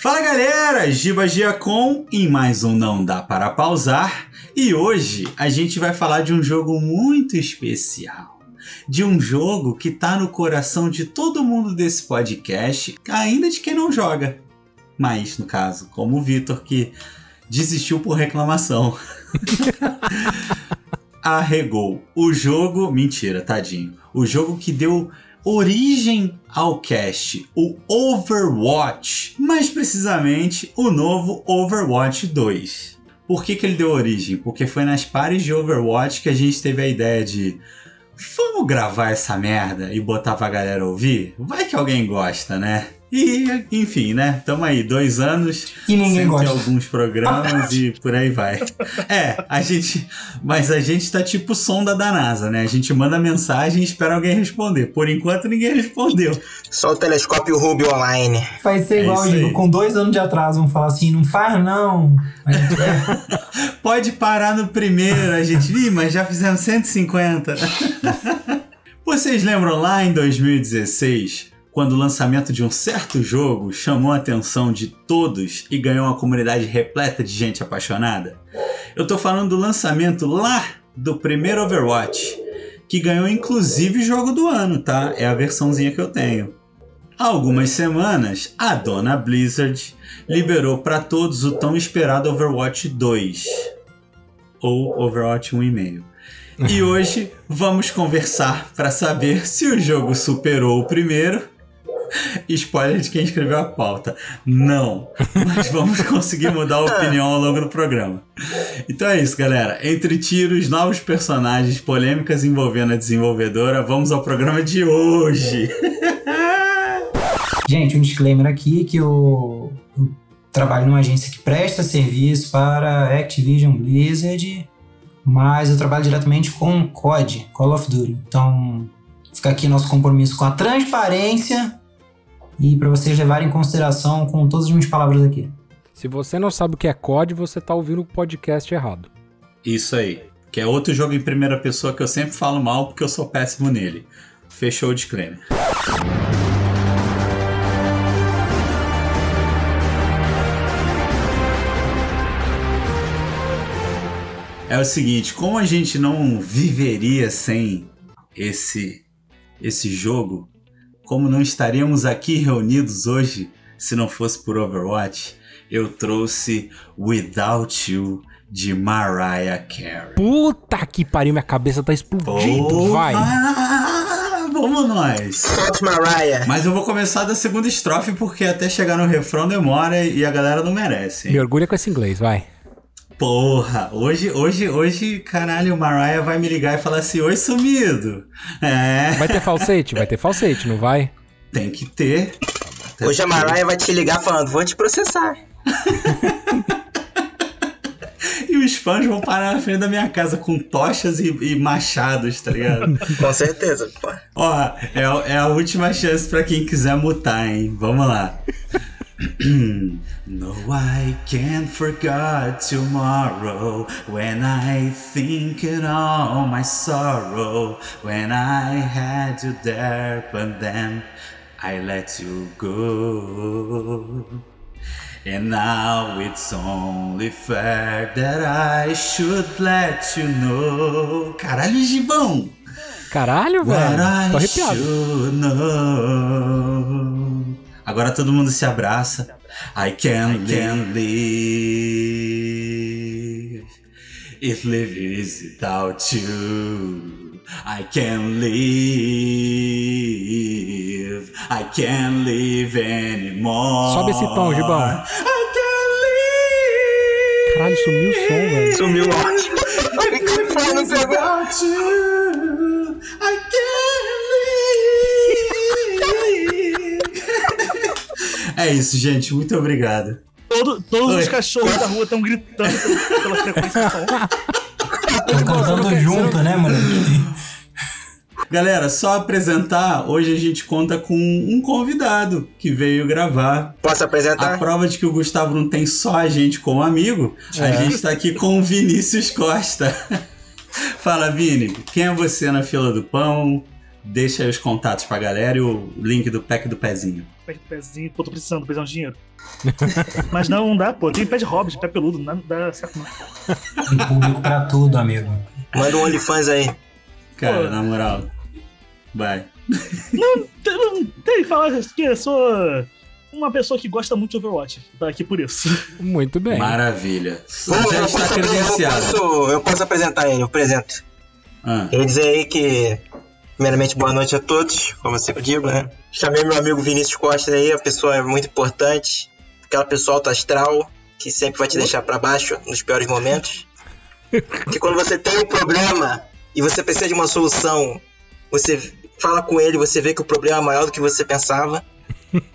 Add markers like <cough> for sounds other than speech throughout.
Fala galera, Giba Giacom em mais um Não Dá Para Pausar e hoje a gente vai falar de um jogo muito especial. De um jogo que tá no coração de todo mundo desse podcast, ainda de quem não joga. Mas, no caso, como o Vitor, que desistiu por reclamação. <laughs> Arregou. O jogo. Mentira, tadinho. O jogo que deu origem ao cast, o Overwatch, mais precisamente o novo Overwatch 2. Por que, que ele deu origem? Porque foi nas pares de Overwatch que a gente teve a ideia de vamos gravar essa merda e botar pra galera ouvir? Vai que alguém gosta, né? E, enfim, né? Tamo aí, dois anos. E ninguém gosta. alguns programas <laughs> e por aí vai. É, a gente. Mas a gente tá tipo sonda da NASA, né? A gente manda mensagem e espera alguém responder. Por enquanto ninguém respondeu. Só o telescópio Hubble online. Vai ser É igual, digo, com dois anos de atraso, vão falar assim, não faz não. É, <laughs> Pode parar no primeiro, a gente. Ih, mas já fizemos 150. <laughs> Vocês lembram lá em 2016, quando o lançamento de um certo jogo chamou a atenção de todos e ganhou uma comunidade repleta de gente apaixonada? Eu tô falando do lançamento lá do primeiro Overwatch, que ganhou inclusive jogo do ano, tá? É a versãozinha que eu tenho. Há algumas semanas, a dona Blizzard liberou para todos o tão esperado Overwatch 2 ou Overwatch 1,5. E <laughs> hoje vamos conversar para saber se o jogo superou o primeiro. Spoiler de quem escreveu a pauta. Não, mas vamos <laughs> conseguir mudar a opinião ao longo do programa. Então é isso, galera. Entre tiros, novos personagens, polêmicas envolvendo a desenvolvedora, vamos ao programa de hoje. <laughs> Gente, um disclaimer aqui que eu, eu trabalho numa agência que presta serviço para Activision Blizzard, mas eu trabalho diretamente com COD, Call of Duty. Então, fica aqui nosso compromisso com a transparência e para vocês levarem em consideração com todas as minhas palavras aqui. Se você não sabe o que é COD, você tá ouvindo o podcast errado. Isso aí. Que é outro jogo em primeira pessoa que eu sempre falo mal porque eu sou péssimo nele. Fechou o disclaimer. É o seguinte, como a gente não viveria sem esse esse jogo, como não estaríamos aqui reunidos hoje se não fosse por Overwatch, eu trouxe Without You de Mariah Carey. Puta que pariu, minha cabeça tá explodindo. Porra! Vai. Vamos nós! Solta Mariah. Mas eu vou começar da segunda estrofe porque até chegar no refrão demora e a galera não merece. hein? Me orgulha com esse inglês, vai. Porra, hoje, hoje, hoje, caralho, o Mariah vai me ligar e falar assim: Oi, sumido. É, Vai ter falsete? Vai ter falsete, não vai? tem que ter. Hoje a Mariah vai te ligar falando, vou te processar. <laughs> E os fãs vão parar na frente da minha casa com tochas e, e machados, tá ligado? <laughs> Com certeza, pô. Ó, é, é a última chance pra quem quiser mutar, hein? Vamos lá. <clears throat> no, I can't forget tomorrow when I think in all my sorrow. When I had you there, but then I let you go. And now it's only fair that I should let you know. Caralho, Gibão! Caralho, What velho. Tô I arrepiado. Agora todo mundo se abraça. I can't, can't live if live is without you. I can't live. I can't live anymore. Sobe esse tom, Gibão. I can't live. Caralho, sumiu o som, velho. Sumiu ótimo. O microfone não pegou. Without you, I É isso, gente. Muito obrigado. Todo- todos Oi. os cachorros da rua estão gritando pela, frequência do som. Estão cantando junto, né, moleque? Galera, só apresentar. Hoje a gente conta com um convidado que veio gravar. Posso A apresentar? prova de que o Gustavo não tem só a gente como amigo, a gente tá aqui com o Vinícius Costa. <laughs> Fala, Vini, quem é você na fila do pão? Deixa aí os contatos pra galera e o link do pack do pezinho. Pé de pezinho, pô, tô precisando, tô precisando de dinheiro. <laughs> Mas não, não dá, pô. Tem pé de hobbit, pé peludo, não dá certo não. Tem público pra tudo, amigo. Manda um OnlyFans aí. Cara, Pô. na moral. Vai. Tem, não, tem que falar que eu sou uma pessoa que gosta muito de Overwatch. Tá aqui por isso. Muito bem. Maravilha. Bom, Já eu, está posso, eu, credenciado. posso, eu posso apresentar ele, eu apresento. Ah, Eu ia dizer aí que, primeiramente, boa noite a todos, como eu sempre digo, né? Chamei meu amigo Vinícius Costa aí, a pessoa é muito importante, aquela pessoa alto astral, que sempre vai te deixar pra baixo nos piores momentos. que quando você tem um problema e você precisa de uma solução, você fala com ele, você vê que o problema é maior do que você pensava.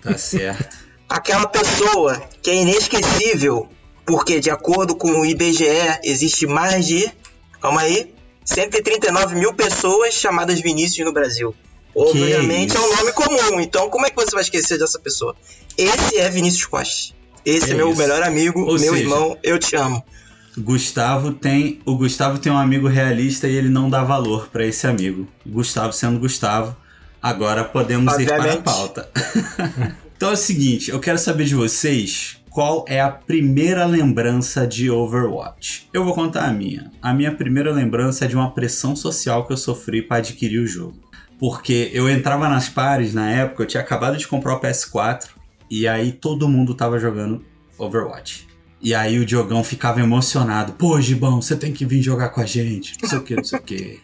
tá certo. Aquela pessoa que é inesquecível, porque de acordo com o IBGE existe mais de, calma aí, 139 mil pessoas chamadas Vinícius no Brasil. Obviamente é um nome comum, então como é que você vai esquecer dessa pessoa? Esse é Vinícius Costa. Esse É é, meu isso. melhor amigo, Ou meu seja- irmão, eu te amo. Gustavo tem. O Gustavo tem um amigo realista e ele não dá valor pra esse amigo. Gustavo sendo Gustavo. Agora podemos ir para a Obviamente. pauta. <laughs> então é o seguinte, eu quero saber de vocês qual é a primeira lembrança de Overwatch. Eu vou contar a minha. A minha primeira lembrança é de uma pressão social que eu sofri para adquirir o jogo. Porque eu entrava nas pares na época, eu tinha acabado de comprar o PS4 e aí todo mundo tava jogando Overwatch. E aí o Diogão ficava emocionado. Pô, Gibão, você tem que vir jogar com a gente. Não sei o que, não sei o que.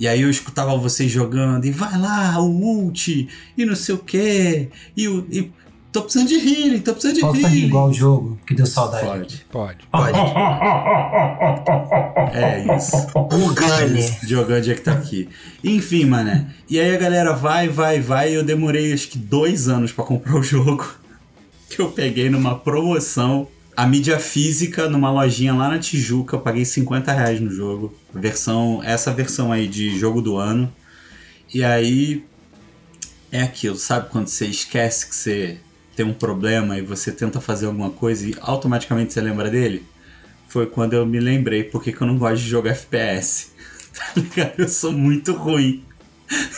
E aí eu escutava vocês jogando e vai lá, o ult, e não sei o que. E, e tô precisando de healing, tô precisando de Posso rir healing. igual o jogo, que deu saudade. Pode, Pode. Pode. <laughs> é isso. O Gane. Diogão dia que tá aqui. Enfim, mané. E aí a galera vai, vai, vai. Eu demorei acho que dois anos pra comprar o jogo. <laughs> Que eu peguei numa promoção. A mídia física numa lojinha lá na Tijuca. Eu paguei 50 reais no jogo. Versão, essa versão aí de jogo do ano. E aí. É aquilo, sabe? Quando você esquece que você tem um problema e você tenta fazer alguma coisa e automaticamente você lembra dele? Foi quando eu me lembrei porque que eu não gosto de jogar FPS. <laughs> Tá ligado? Eu sou muito ruim.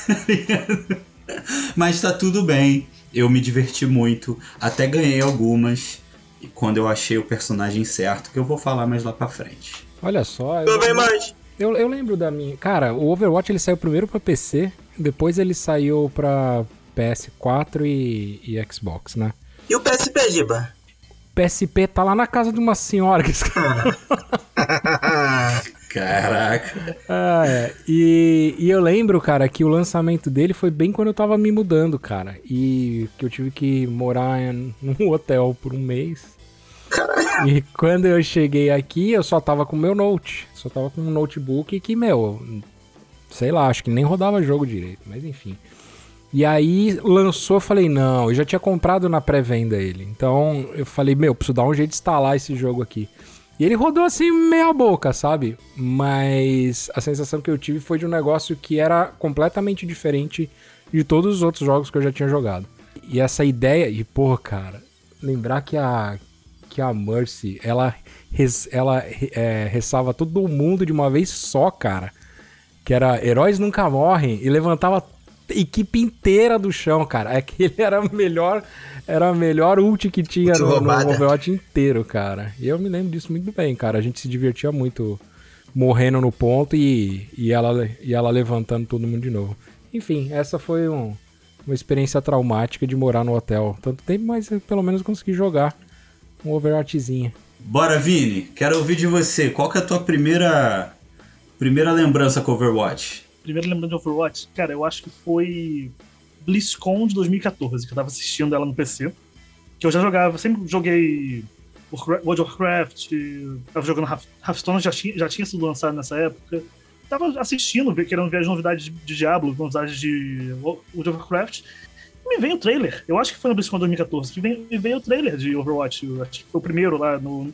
Tá <laughs> ligado? Mas tá tudo bem. Eu me diverti muito. Até ganhei algumas. E quando eu achei o personagem certo, que eu vou falar mais lá pra frente. Olha só, Tudo bem, eu, mais. eu, eu lembro da minha. Cara, o Overwatch ele saiu primeiro pra PC, depois ele saiu pra PS4 e, e Xbox, né? E o PSP, Giba? PSP tá lá na casa de uma senhora que <laughs> <laughs> Caraca. Ah, é. E, e eu lembro, cara, que o lançamento dele foi bem quando eu tava me mudando, cara. E que eu tive que morar em- num <laughs> hotel por um mês. E quando eu cheguei aqui, eu só tava com o meu note. Só tava com um notebook que, meu, sei lá, acho que nem rodava jogo direito, mas enfim. E aí lançou, eu falei, não, eu já tinha comprado na pré-venda ele. Então eu falei, meu, preciso dar um jeito de instalar esse jogo aqui. E ele rodou assim meia boca, sabe? Mas a sensação que eu tive foi de um negócio que era completamente diferente de todos os outros jogos que eu já tinha jogado. E essa ideia, e pô, cara, lembrar que a que a Mercy, ela ela é, ressalva todo mundo de uma vez só, cara. Que era Heróis Nunca Morrem e levantava equipe inteira do chão, cara. <laughs> Aquele era a melhor, era a melhor ult que tinha no, no. Overwatch inteiro, cara. E eu me lembro disso muito bem, cara. A gente se divertia muito morrendo no ponto e, e, ela, e ela levantando todo mundo de novo. Enfim, essa foi um- uma experiência traumática de morar no hotel. Tanto tempo, mas eu pelo menos consegui jogar um Overwatchzinho. Bora, Vini. Quero ouvir de você. Qual que é a tua primeira primeira lembrança com Overwatch? Primeiro lembrando de Overwatch, cara, eu acho que foi BlizzCon de 2014, que eu tava assistindo ela no PC. Que eu já jogava, sempre joguei World of Warcraft, tava jogando Hearth- Hearthstone, já tinha, já tinha sido lançado nessa época. Tava assistindo, querendo ver as novidades de, Diablo, novidades de Wo- World of Warcraft. E me veio o trailer, eu acho que foi no BlizzCon 2014, que veio, me veio o trailer de Overwatch, acho que foi o primeiro lá, no,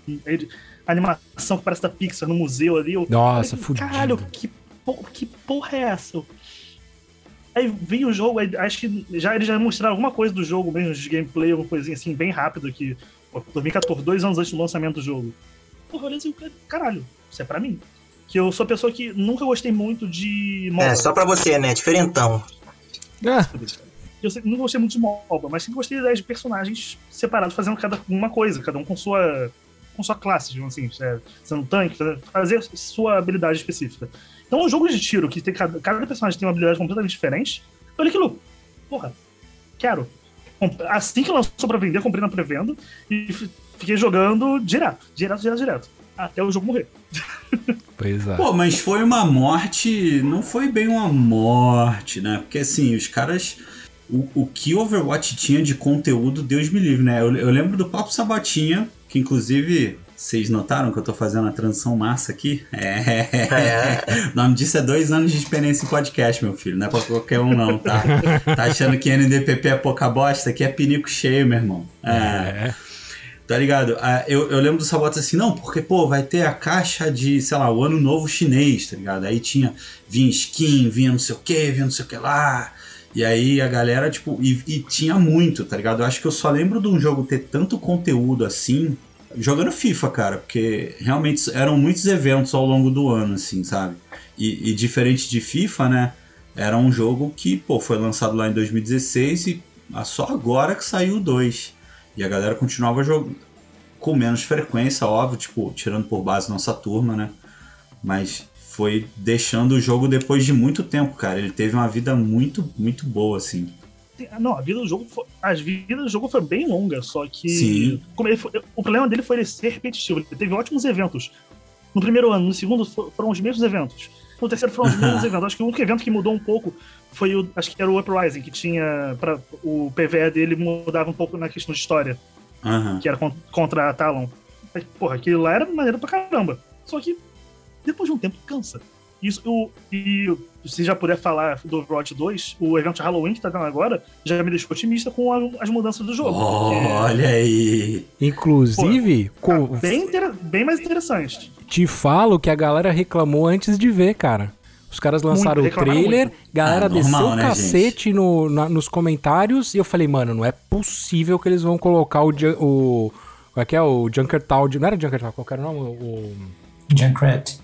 a animação que parece da Pixar no museu ali. Eu, Nossa, Falei. Caralho, que, que porra é essa? Aí vi o jogo, aí acho que já eles já mostraram alguma coisa do jogo mesmo, de gameplay, alguma coisinha assim, bem rápido que. pô, 2014, dois anos antes do lançamento do jogo. Porra, eu olhei assim, caralho, isso é pra mim. Que eu sou a pessoa que nunca gostei muito de MOBA. É, só pra você, né? Diferentão. Ah. Eu sempre, não gostei muito de MOBA, mas sempre gostei da ideia de personagens separados fazendo cada uma coisa, cada um com sua com sua classe, digamos assim, é, sendo tanque, fazer sua habilidade específica. Então, um jogo de tiro que tem cada, cada personagem tem uma habilidade completamente diferente, eu olhei aquilo, porra, quero. Assim que lançou pra vender, comprei na pré-venda e fiquei jogando direto, direto, direto, direto. Até o jogo morrer. <laughs> Pois é. Pô, mas foi uma morte. Não foi bem uma morte, né? Porque assim, os caras. O, o que Overwatch tinha de conteúdo, Deus me livre, né? Eu, eu lembro do Papo Sabatinha, que inclusive vocês notaram que eu tô fazendo a transição massa aqui? É. é. <laughs> O nome disso é dois anos de experiência em podcast, meu filho. Não é pra qualquer um, não, tá? Tá achando que NDPP é pouca bosta? Aqui é pinico cheio, meu irmão. É. é. Tá ligado? Eu, eu lembro do Sabota assim, não, porque, pô, vai ter a caixa de, sei lá, o ano novo chinês, tá ligado? Aí tinha, vinha skin, vinha não sei o que, vinha não sei o que lá. E aí a galera, tipo, e, e, tinha muito, tá ligado? Eu acho que eu só lembro de um jogo ter tanto conteúdo assim, jogando FIFA, cara, porque realmente eram muitos eventos ao longo do ano, assim, sabe? E, e diferente de FIFA, né? Era um jogo que, pô, foi lançado lá em 2016 e só agora que saiu o 2. E a galera continuava jogando com menos frequência, óbvio, tipo, tirando por base nossa turma, né? Mas foi deixando o jogo depois de muito tempo, cara. Ele teve uma vida muito, muito boa, assim. Não, a vida do jogo foi, as vidas do jogo foi bem longa, só que Sim. Foi, o problema dele foi ele ser repetitivo. Ele teve ótimos eventos. No primeiro ano, no segundo foram os mesmos eventos. No terceiro foram os <laughs> mesmos eventos. Acho que o único evento que mudou um pouco foi o. Acho que era o Uprising, que tinha. Pra, o PVE dele mudava um pouco na questão de história. Uhum. Que era contra a Talon. Porra, aquilo lá era maneiro pra caramba. Só que depois de um tempo cansa. Isso, o, e se já puder falar do Overwatch 2, o evento de Halloween que tá dando agora já me deixou otimista com a, as mudanças do jogo. Olha aí! Inclusive, Pô, tá com... bem, bem mais interessante. Te falo que a galera reclamou antes de ver, cara. Os caras lançaram muito, o trailer, muito. galera ah, normal, desceu o né, cacete no, na, nos comentários e eu falei, mano, não é possível que eles vão colocar o. o qual é que é? O Junkertown. Não era Junkertown, qual era o nome? O. Junkrat.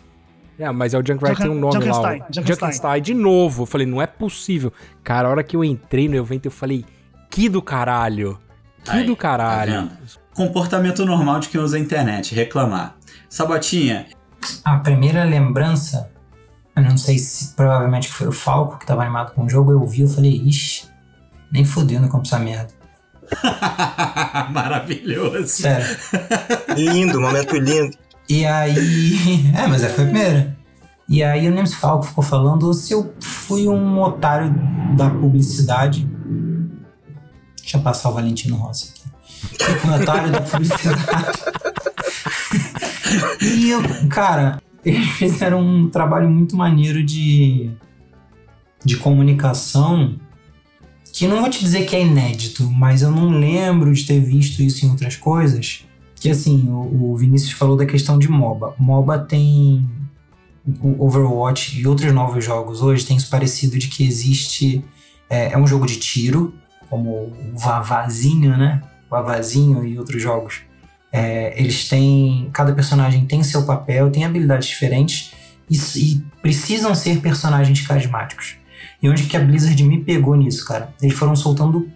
É, mas é o Junkrat tem um nome Junkenstein, lá. Junkenstein. Junkenstein de novo. Eu falei, não é possível. Cara, a hora que eu entrei no evento, eu falei, que do caralho. Que Aí, do caralho. Tá Comportamento normal de quem usa a internet, reclamar. Sabotinha. A primeira lembrança, eu não sei se provavelmente foi o Falco que tava animado com o jogo, eu vi, eu falei, ixi, nem fodendo com essa merda. <laughs> Maravilhoso. Sério. <laughs> lindo, momento lindo. E aí. <laughs> É, mas é, foi a primeira. E aí eu lembro se o Falco ficou falando ou se eu fui um otário da publicidade. Deixa eu passar o Valentino Rossi aqui. Eu fui um otário da publicidade. <laughs> e eu, cara, eles fizeram um trabalho muito maneiro de, de comunicação que não vou te dizer que é inédito, mas eu não lembro de ter visto isso em outras coisas que assim, o, o Vinícius falou da questão de MOBA. MOBA tem o Overwatch e outros novos jogos hoje tem isso parecido de que existe é, é um jogo de tiro, como o Vavazinho, né? Vavazinho e outros jogos. É, eles têm. Cada personagem tem seu papel, tem habilidades diferentes e, e, precisam ser personagens carismáticos. E onde que a Blizzard me pegou nisso, cara? Eles foram soltando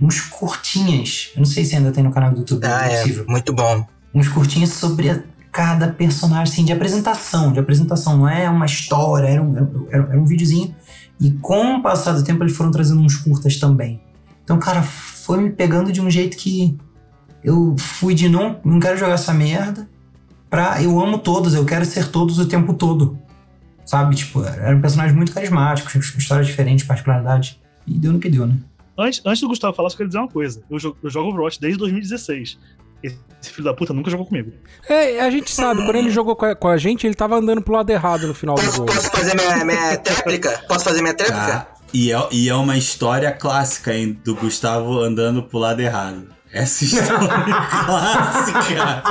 uns curtinhas. Eu não sei se ainda tem no canal do YouTube. Ah, é, é muito bom. Uns curtinhas sobre cada personagem, assim, de apresentação. De apresentação, não é uma história, era um, era, era um videozinho. E com o passar do tempo, eles foram trazendo uns curtas também. Então, cara, foi me pegando de um jeito que eu fui de não, não quero jogar essa merda pra eu amo todos, eu quero ser todos o tempo todo. Sabe? Tipo, eram personagens muito carismáticos, histórias diferentes, particularidades. E deu no que deu, né? Antes, antes do Gustavo falar, só quero dizer uma coisa. Eu jogo, eu jogo Overwatch desde 2016. Esse filho da puta nunca jogou comigo. É, a gente sabe, quando ele jogou com a, com a, gente, ele tava andando pro lado errado no final posso, do jogo. Posso fazer minha, minha tréplica? Posso fazer minha tréplica? Ah, e, é, e é uma história clássica, hein, do Gustavo andando pro lado errado. Essa história <laughs> clássica.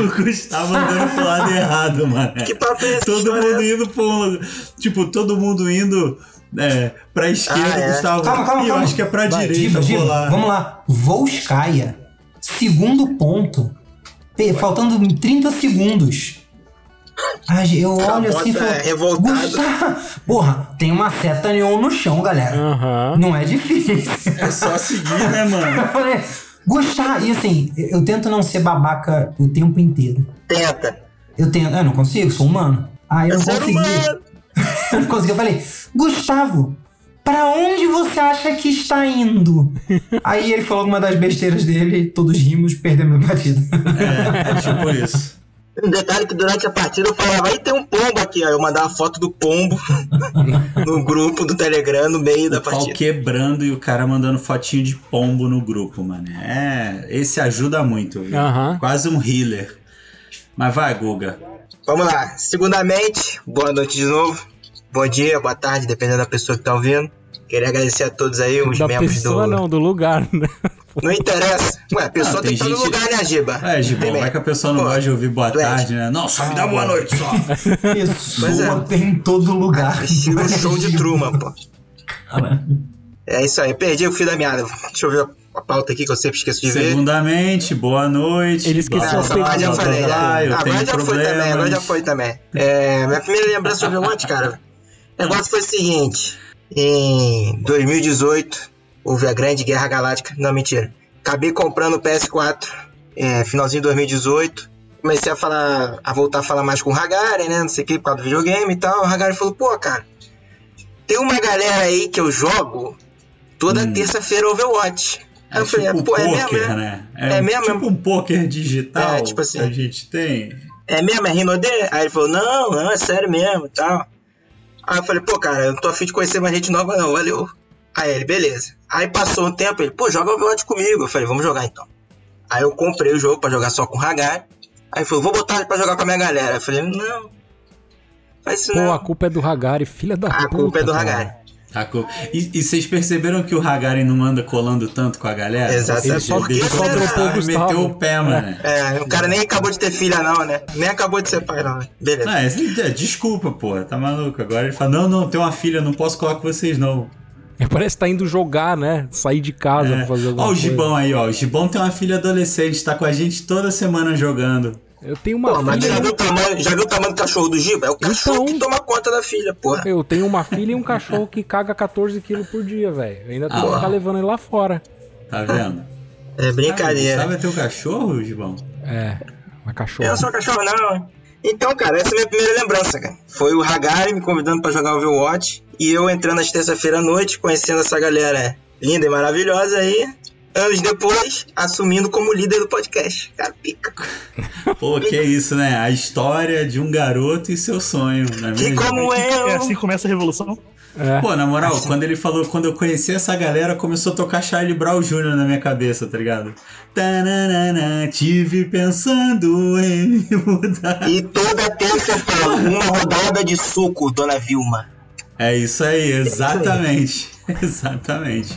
o Gustavo andando pro lado errado, mano. Que papo é Todo mundo indo pro. Tipo, todo mundo indo é, pra esquerda, ah, é. Gustavo. Calma, calma, calma. Eu acho que é pra Vai, direita. Diva, diva. Lá. Vamos lá. Volskaya, segundo ponto. Faltando 30 segundos. Ai, eu olho assim e Bota falo. revoltado. Gustavo! Porra, tem uma seta neon no chão, galera. Aham. Não é difícil. É só seguir, né, <laughs> mano? Eu falei, Gustavo! E assim, eu tento não ser babaca o tempo inteiro. Tenta. Eu tento. Eu não consigo, sou humano. Aí eu É não ser consegui. Humano. Eu não consegui. Eu falei, Gustavo, pra onde você acha que está indo? <laughs> Aí ele falou uma das besteiras dele, todos rimos, perdemos a partida. É, é tipo isso. Um detalhe que durante a partida eu falava, aí tem um pombo aqui, ó. Eu mandava foto do pombo <laughs> no grupo do Telegram no meio da O pau partida. quebrando e o cara mandando fotinho de pombo no grupo, mano. É, esse ajuda muito, viu? Aham. Quase um healer. Mas vai, Guga. Vamos lá. Segundamente, boa noite de novo. Bom dia, boa tarde, dependendo da pessoa que tá ouvindo. Queria agradecer a todos aí, os Da membros pessoa do. não, do lugar, né? <laughs> Não interessa. Ué, a pessoa Ah, tem tem que estar no lugar, né, Giba? É, Tem vai que a pessoa não Pô, gosta de ouvir boa é. tarde, né? Não, só me dá boa noite só. <laughs> Pessoa Pois tem em todo lugar. Estilo show de Truman, pô. É isso aí, perdi o fio da meada. Deixa eu ver a pauta aqui que eu sempre esqueço de ver. Segundamente, boa noite. Ele esqueceu Não, blá, agora já falei, blá, já. Agora já foi também, agora já foi também. É, minha primeira lembrança sobre o Overwatch, cara, o negócio foi o seguinte. Em 2018, houve a grande Guerra Galáctica. Não, mentira. Acabei comprando o PS4, é, finalzinho de 2018. Comecei a falar, a voltar a falar mais com o Hagari, né? Não sei o que, por causa do videogame e tal. O Hagari falou, pô, cara, tem uma galera aí que eu jogo toda Hum. terça-feira Overwatch. Aí É eu falei, tipo pô, é poker, mesmo, né? né? É mesmo, Tipo um poker digital É, tipo assim. que a gente tem. é mesmo? É Rinode? Aí ele falou, não, não, é sério mesmo e tal. Aí eu falei, pô, cara, eu não tô afim de conhecer mais gente nova não, valeu. Aí ele, beleza. Aí passou um tempo, ele, pô, joga Overwatch comigo. Eu falei, vamos jogar então. Aí eu comprei o jogo pra jogar só com o Hagar. Aí ele falou, vou botar ele pra jogar com a minha galera. Eu falei, não. Faz isso Pô, não. a culpa é do Hagari, filha da A puta. culpa é do cara. Hagari. A co- E, e vocês perceberam que o Hagari não anda colando tanto com a galera? Exato. Ele só, ele ele dropou o meteu o pé, mano. É, o cara nem acabou de ter filha não, né? Nem acabou de ser pai não, né? Beleza. Não, esse- é, desculpa, pô, tá maluco. Agora ele fala: não, não, tem uma filha, não posso colar com vocês, não. É, <laughs> Parece que tá indo jogar, né? Sair de casa É. pra fazer alguma Ó, o coisa. Gibão aí, ó. O Gibão tem uma filha adolescente, tá com a gente toda semana jogando. Eu tenho uma Pô, mas filha. já viu, o tamanho, já viu o tamanho do cachorro do Giba? É o cachorro Então. que toma conta da filha, porra. Eu tenho uma filha e um cachorro que caga 14 quilos por dia, velho. Eu ainda tenho que Ah. ficar levando ele lá fora. Tá vendo? É brincadeira. Sabe teu cachorro, Gibão? É, uma Eu cachorra. não sou cachorro, não. Então, cara, essa é a minha primeira lembrança, cara. Foi o Hagari me convidando pra jogar Overwatch. E eu entrando às terça-feira à noite, conhecendo essa galera linda e maravilhosa aí. Anos depois, assumindo como líder do podcast. Cara, pica. Pô, que isso, né? A história de um garoto e seu sonho, não é Que mesmo? como eu. É assim que começa a revolução. É. Pô, na moral, quando ele falou, quando eu conheci essa galera, começou a tocar Charlie Brown Jr. na minha cabeça, tá ligado? Tananana, tive pensando em me <laughs> mudar. E toda terça eu falo, uma rodada de suco, dona Vilma. É isso aí, exatamente. <laughs> exatamente.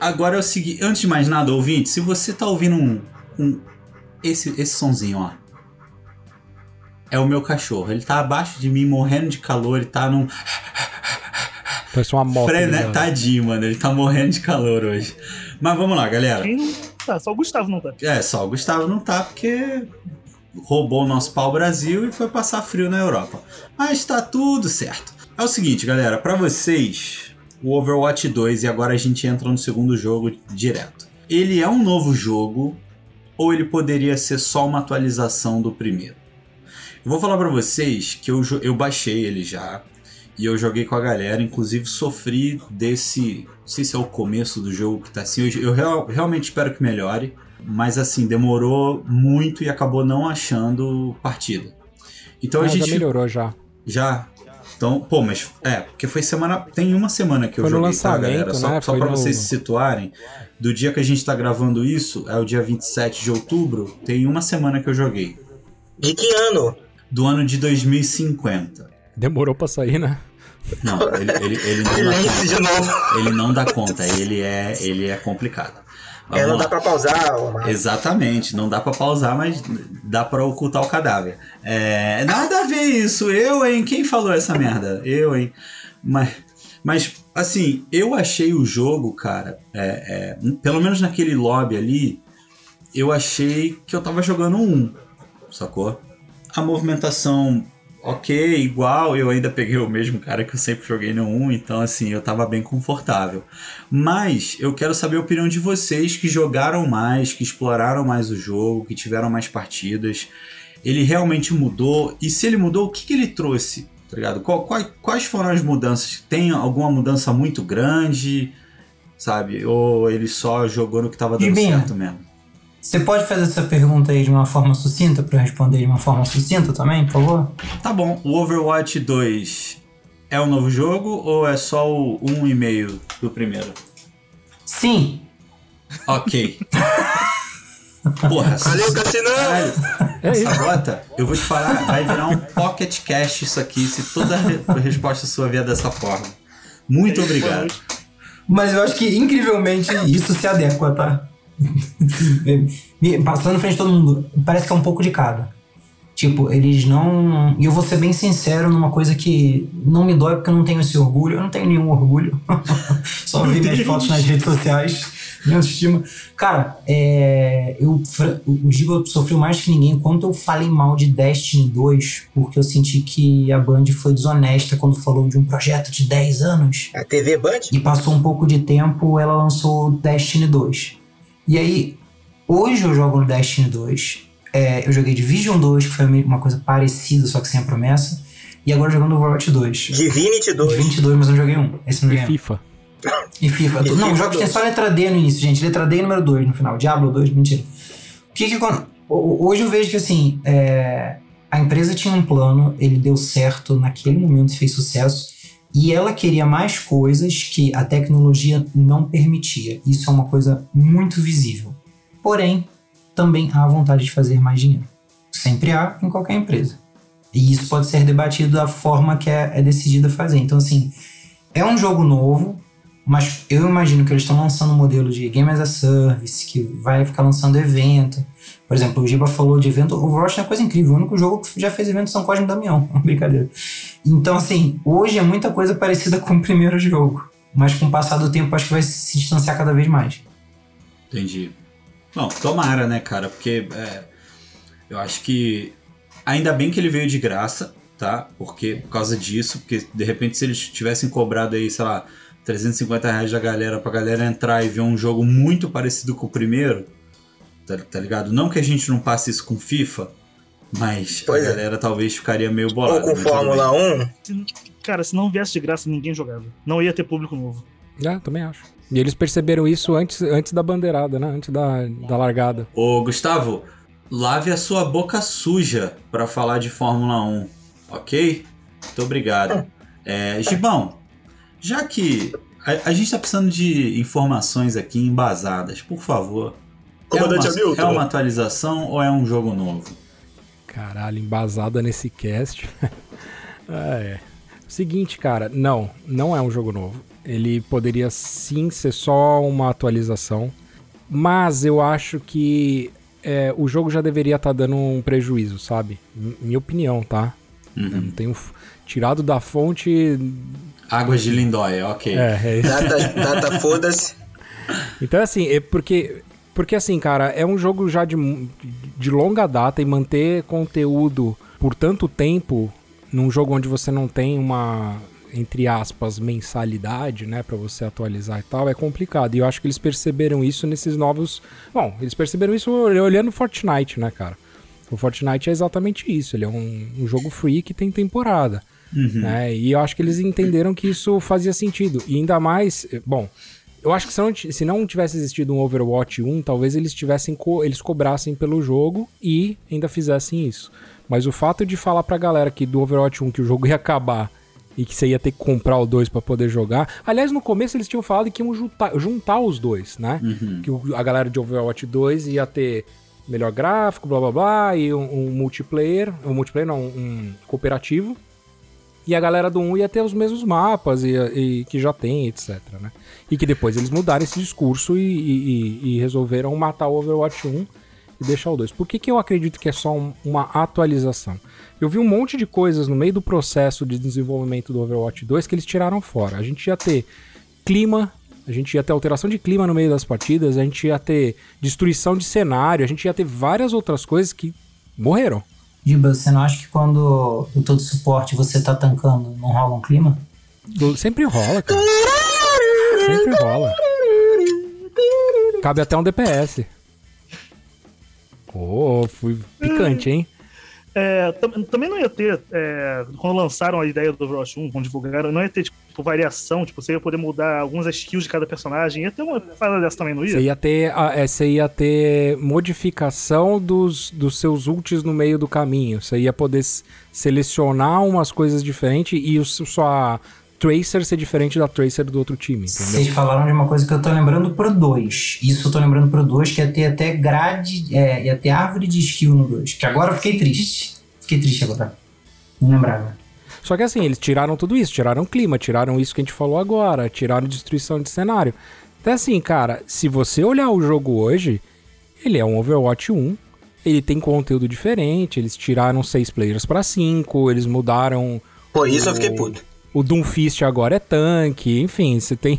Agora é o seguinte, antes de mais nada, ouvinte, se você tá ouvindo um, um- esse, esse sonzinho, ó. É o meu cachorro. Ele tá abaixo de mim, morrendo de calor. Ele tá num. <laughs> Parece uma moto. Frené... ligado? Tadinho, mano. Ele tá morrendo de calor hoje. Mas vamos lá, galera. Quem não tá? Só o Gustavo não tá. É, só o Gustavo não tá porque roubou o nosso pau Brasil e foi passar frio na Europa. Mas tá tudo certo. É o seguinte, galera, pra vocês, o Overwatch 2 e agora a gente entra no segundo jogo direto. Ele é um novo jogo ou ele poderia ser só uma atualização do primeiro? Eu vou falar pra vocês que eu, eu baixei ele já e eu joguei com a galera, inclusive sofri desse, não sei se é o começo do jogo que tá assim, eu, eu real- realmente espero que melhore, mas assim, demorou muito e acabou não achando partida. Então Ah, a já gente melhorou já. já. Então, pô, mas é, porque foi semana. Tem uma semana que eu Foi no joguei, tá, lançamento, galera? Só, né? só pra no- vocês se situarem, do dia que a gente tá gravando isso, é o dia 27 de outubro, tem uma semana que eu joguei. De que ano? Do ano de 2050. Demorou pra sair, né? Não, ele, ele, ele não <laughs> dá Silêncio de novo. conta. Ele não dá conta, ele é, ele é complicado. É, não Vamos dá lá. pra pausar. Exatamente, não dá pra pausar, mas dá pra ocultar o cadáver. É, nada a ver isso, eu, hein? Quem falou essa merda? Eu, hein? Mas, mas assim, eu achei o jogo, cara, é, é, pelo menos naquele lobby ali, eu achei que eu tava jogando um, sacou? A movimentação ok, igual, eu ainda peguei o mesmo cara que eu sempre joguei no 1, então assim, eu tava bem confortável. Mas eu quero saber a opinião de vocês que jogaram mais, que exploraram mais o jogo, que tiveram mais partidas. Ele realmente mudou? E se ele mudou, o que, que ele trouxe? Tá ligado? Quais, quais foram as mudanças? Tem alguma mudança muito grande? Sabe? Ou ele só jogou no que tava dando certo mesmo? Você pode fazer essa pergunta aí de uma forma sucinta para eu responder de uma forma sucinta também, por favor? Tá bom. O Overwatch 2 é um novo jogo ou é só o 1,5 do primeiro? Sim. Ok. <laughs> Porra, Valeu, Cassinão! É isso. Sabota, eu vou te falar, vai virar um pocket cash isso aqui se toda a resposta sua vier dessa forma. Muito obrigado. Mas eu acho que incrivelmente isso se adequa, tá? <laughs> Passando na frente de todo mundo, parece que é um pouco de cada. Tipo, eles não. E eu vou ser bem sincero numa coisa que não me dói porque eu não tenho esse orgulho. Eu não tenho nenhum orgulho. <laughs> Só vi minhas fotos nas redes sociais. Minha autoestima. Cara, é, eu, o Giba sofreu mais que ninguém quando eu falei mal de Destiny 2, porque eu senti que a Band foi desonesta quando falou de um projeto de 10 anos. A TV Band? E passou um pouco de tempo, ela lançou Destiny 2. E aí, hoje eu jogo no Destiny 2. É, eu joguei Division 2, que foi uma coisa parecida, só que sem a promessa. E agora jogando Overwatch 2. Divinity 2. Divinity 2, mas eu não joguei um. Esse não E joguei um. FIFA. E FIFA. E não, FIFA jogos que tem 2. só letra D no início, gente. Letra D e número 2 no final. Diablo 2, mentira. O que que Hoje eu vejo que assim, é, a empresa tinha um plano, ele deu certo naquele momento, fez sucesso. E ela queria mais coisas que a tecnologia não permitia. Isso é uma coisa muito visível. Porém, também há vontade de fazer mais dinheiro. Sempre há em qualquer empresa. E isso pode ser debatido da forma que é, é decidida fazer. Então, assim, é um jogo novo, mas eu imagino que eles estão lançando um modelo de Game as a Service, que vai ficar lançando evento. Por exemplo, o Giba falou de evento. O Overwatch é uma coisa incrível. O único jogo que já fez evento São Cosme e Damião. <laughs> Brincadeira. Então, assim, hoje é muita coisa parecida com o primeiro jogo. Mas com o passar do tempo, acho que vai se distanciar cada vez mais. Entendi. Bom, tomara, né, cara? Porque é, eu acho que ainda bem que ele veio de graça, tá? Porque por causa disso, porque de repente se eles tivessem cobrado aí, sei lá, 350 reais da galera pra galera entrar e ver um jogo muito parecido com o primeiro, tá, tá ligado? Não que a gente não passe isso com FIFA, mas Pois a é. galera talvez ficaria meio Ou bolada. com mas tudo Fórmula bem. 1. Cara, se não viesse de graça, ninguém jogava. Não ia ter público novo. É, também acho. E eles perceberam isso antes, antes da bandeirada, né? Antes da, da largada. Ô, Gustavo, lave a sua boca suja pra falar de Fórmula 1, ok? Muito obrigado. É, Gibão, já que a, a gente tá precisando de informações aqui embasadas, por favor. É Comandante uma, Hamilton. é uma atualização ou é um jogo novo? Caralho, embasada nesse cast. <laughs> ah, é. Seguinte, cara, não, não é um jogo novo. Ele poderia sim ser só uma atualização, mas eu acho que é, o jogo já deveria estar dando um prejuízo, sabe? M- minha opinião, tá? Eu Uhum. não tenho tirado da fonte. Águas de Lindóia, ok. É, é isso. Data, data foda-se. Então, assim, é porque. Porque, assim, cara, é um jogo já de, de longa data e manter conteúdo por tanto tempo num jogo onde você não tem uma, entre aspas, mensalidade, né, pra você atualizar e tal, é complicado. E eu acho que eles perceberam isso nesses novos. Bom, eles perceberam isso olhando Fortnite, né, cara? O Fortnite é exatamente isso. Ele é um, um jogo free que tem temporada. Uhum. né? E eu acho que eles entenderam que isso fazia sentido. E ainda mais, eh, bom, eu acho que se não, se não tivesse existido um Overwatch 1, talvez eles tivessem co- eles cobrassem pelo jogo e ainda fizessem isso. Mas o fato de falar pra galera que do Overwatch 1 que o jogo <laughs> ia acabar e que você ia ter que comprar o 2 pra poder jogar. Aliás, no começo eles tinham falado que iam juntar, juntar os dois, né? Uhum. Que a galera de Overwatch 2 ia ter melhor gráfico, blá blá blá, e um, um multiplayer, um multiplayer não, um cooperativo. E a galera do 1 ia ter os mesmos mapas e, e que já tem, etc, né? E que depois eles mudaram esse discurso e, e- e- resolveram matar o Overwatch 1 e deixar o 2. Por que, que eu acredito que é só um- uma atualização? Eu vi um monte de coisas no meio do processo de desenvolvimento do Overwatch 2 que eles tiraram fora. A gente ia ter clima A gente ia ter alteração de clima no meio das partidas, a gente ia ter destruição de cenário, a gente ia ter várias outras coisas que morreram. Giba, você não acha que quando o todo suporte você tá tancando, não rola um clima? Sempre rola, cara. Sempre rola. Cabe até um DPS. Oh, fui picante, hein? É, também não ia ter, é, quando lançaram a ideia do Overwatch 1, quando divulgaram, não ia ter, tipo, variação, tipo, você ia poder mudar algumas skills de cada personagem, ia ter uma parada dessa também, não ia? Você ia ter, é, você ia ter modificação dos, dos seus ults no meio do caminho, você ia poder selecionar umas coisas diferentes e o, sua Tracer ser diferente da Tracer do outro time, entendeu? Vocês falaram de uma coisa que eu tô lembrando pro 2. Isso eu tô lembrando pro 2, que ia ter até grade, é, ia ter árvore de skill no 2. Que agora eu fiquei triste. Fiquei triste agora. Não lembrava. Só que assim, eles tiraram tudo isso, tiraram clima, tiraram isso que a gente falou agora, tiraram destruição de cenário. Então assim, cara, se você olhar o jogo hoje, ele é um Overwatch 1, ele tem conteúdo diferente, eles tiraram seis players para cinco, eles mudaram. Pô, isso o... eu fiquei puto. O Doomfist agora é tanque, enfim, você tem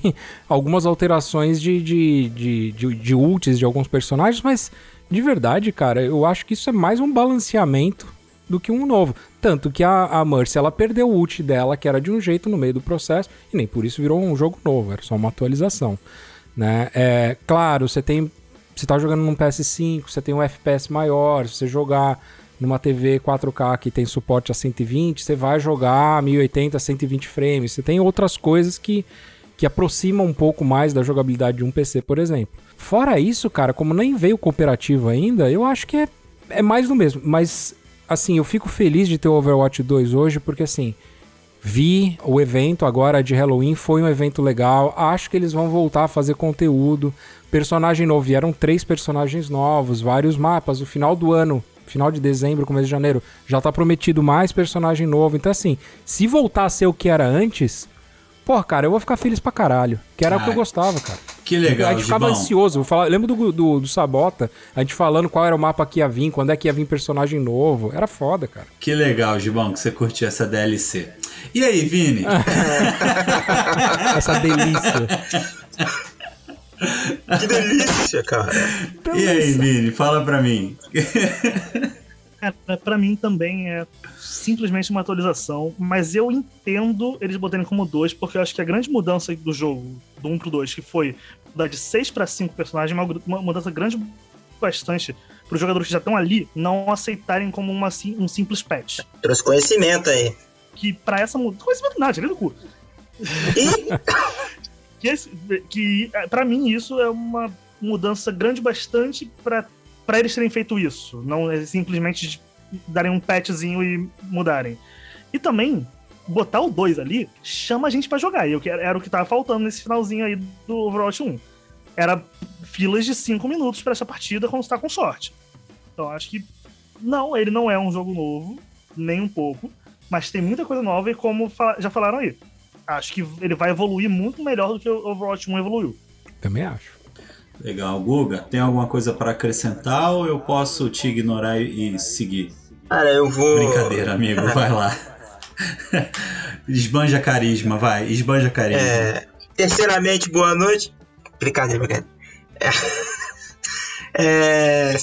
algumas alterações de, de, de, de, de ults de alguns personagens, mas de verdade, cara, eu acho que isso é mais um balanceamento do que um novo. Tanto que a, a Mercy, ela perdeu o ult dela, que era de um jeito no meio do processo, e nem por isso virou um jogo novo, era só uma atualização. Né? É, claro, você tem. Você tá jogando num PS5, você tem um FPS maior, se você jogar numa TV 4K que tem suporte a 120, você vai jogar 1080 120 frames. Você tem outras coisas que, que aproximam um pouco mais da jogabilidade de um PC, por exemplo. Fora isso, cara, como nem veio cooperativo ainda, eu acho que é, é mais do mesmo. Mas, assim, eu fico feliz de ter o Overwatch 2 hoje, porque, assim, vi o evento agora de Halloween, foi um evento legal. Acho que eles vão voltar a fazer conteúdo. Personagem novo, vieram três personagens novos, vários mapas. O final do ano final de dezembro, começo de janeiro, já tá prometido mais personagem novo. Então, assim, se voltar a ser o que era antes, pô, cara, eu vou ficar feliz pra caralho. Que era Ai, o que eu gostava, cara. Que legal, A gente ficava Gibão. ansioso. Eu falava, lembro do, do, do, Sabota, a gente falando qual era o mapa que ia vir, quando é que ia vir personagem novo. Era foda, cara. Que legal, Gibão, que você curtiu essa DLC. E aí, Vini? <laughs> essa delícia. <laughs> Que delícia, cara. E aí, Vini, fala pra mim. Cara, pra mim também é simplesmente uma atualização, mas eu entendo eles botarem como dois, porque eu acho que a grande mudança do jogo, do 1 pro 2, que foi da de 6 para 5 personagens, é uma mudança grande bastante para os jogadores que já estão ali não aceitarem como uma, um simples patch. Trouxe conhecimento aí. Que para essa mudança. Conhecimento nada, tirei do cu. E... <laughs> que, que é, para mim isso é uma mudança grande bastante para eles terem feito isso, não é simplesmente darem um patchzinho e mudarem. E também botar o 2 ali chama a gente para jogar. E eu era o que tava faltando nesse finalzinho aí do Overwatch 1. Era filas de 5 minutos para essa partida quando está com sorte. Então acho que não, ele não é um jogo novo, nem um pouco, mas tem muita coisa nova e como já falaram aí, acho que ele vai evoluir muito melhor do que o Overwatch 1 evoluiu. Também acho. Legal. Guga, tem alguma coisa para acrescentar ou eu posso te ignorar e seguir? Cara, eu vou. Brincadeira, amigo, vai lá. <laughs> esbanja carisma, vai, esbanja carisma. É... Terceiramente, boa noite. Brincadeira, brincadeira. É... <laughs> é...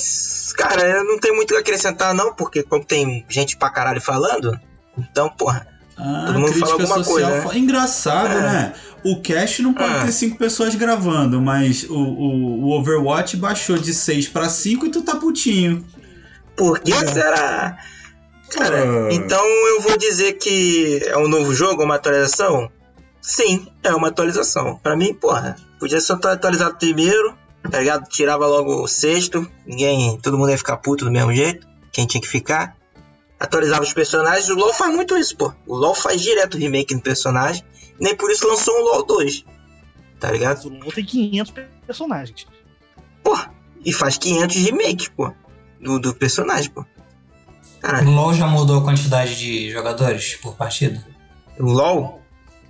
Cara, eu não tenho muito a acrescentar, não, porque como tem gente pra caralho falando, então, porra ah, Todo mundo fala alguma social. coisa. Né? Engraçado, é. né? O Cash não pode é. ter cinco pessoas gravando, mas o, o, o Overwatch baixou de 6 para 5 e tu tá putinho. Por que é. será? Cara, ah. então eu vou dizer que é um novo jogo, uma atualização? Sim, é uma atualização. Para mim, porra, podia ser atualizado primeiro, tá ligado? Tirava logo o sexto, ninguém, todo mundo ia ficar puto do mesmo jeito, quem tinha que ficar atualizava os personagens. O LoL faz muito isso, pô. O LoL faz direto remake no personagem. Nem por isso lançou um LoL 2. Tá ligado? O LoL tem 500 personagens. Pô, e faz 500 remakes, pô. Do, do personagem, pô. Caralho. O LoL já mudou a quantidade de jogadores por partida? O LoL?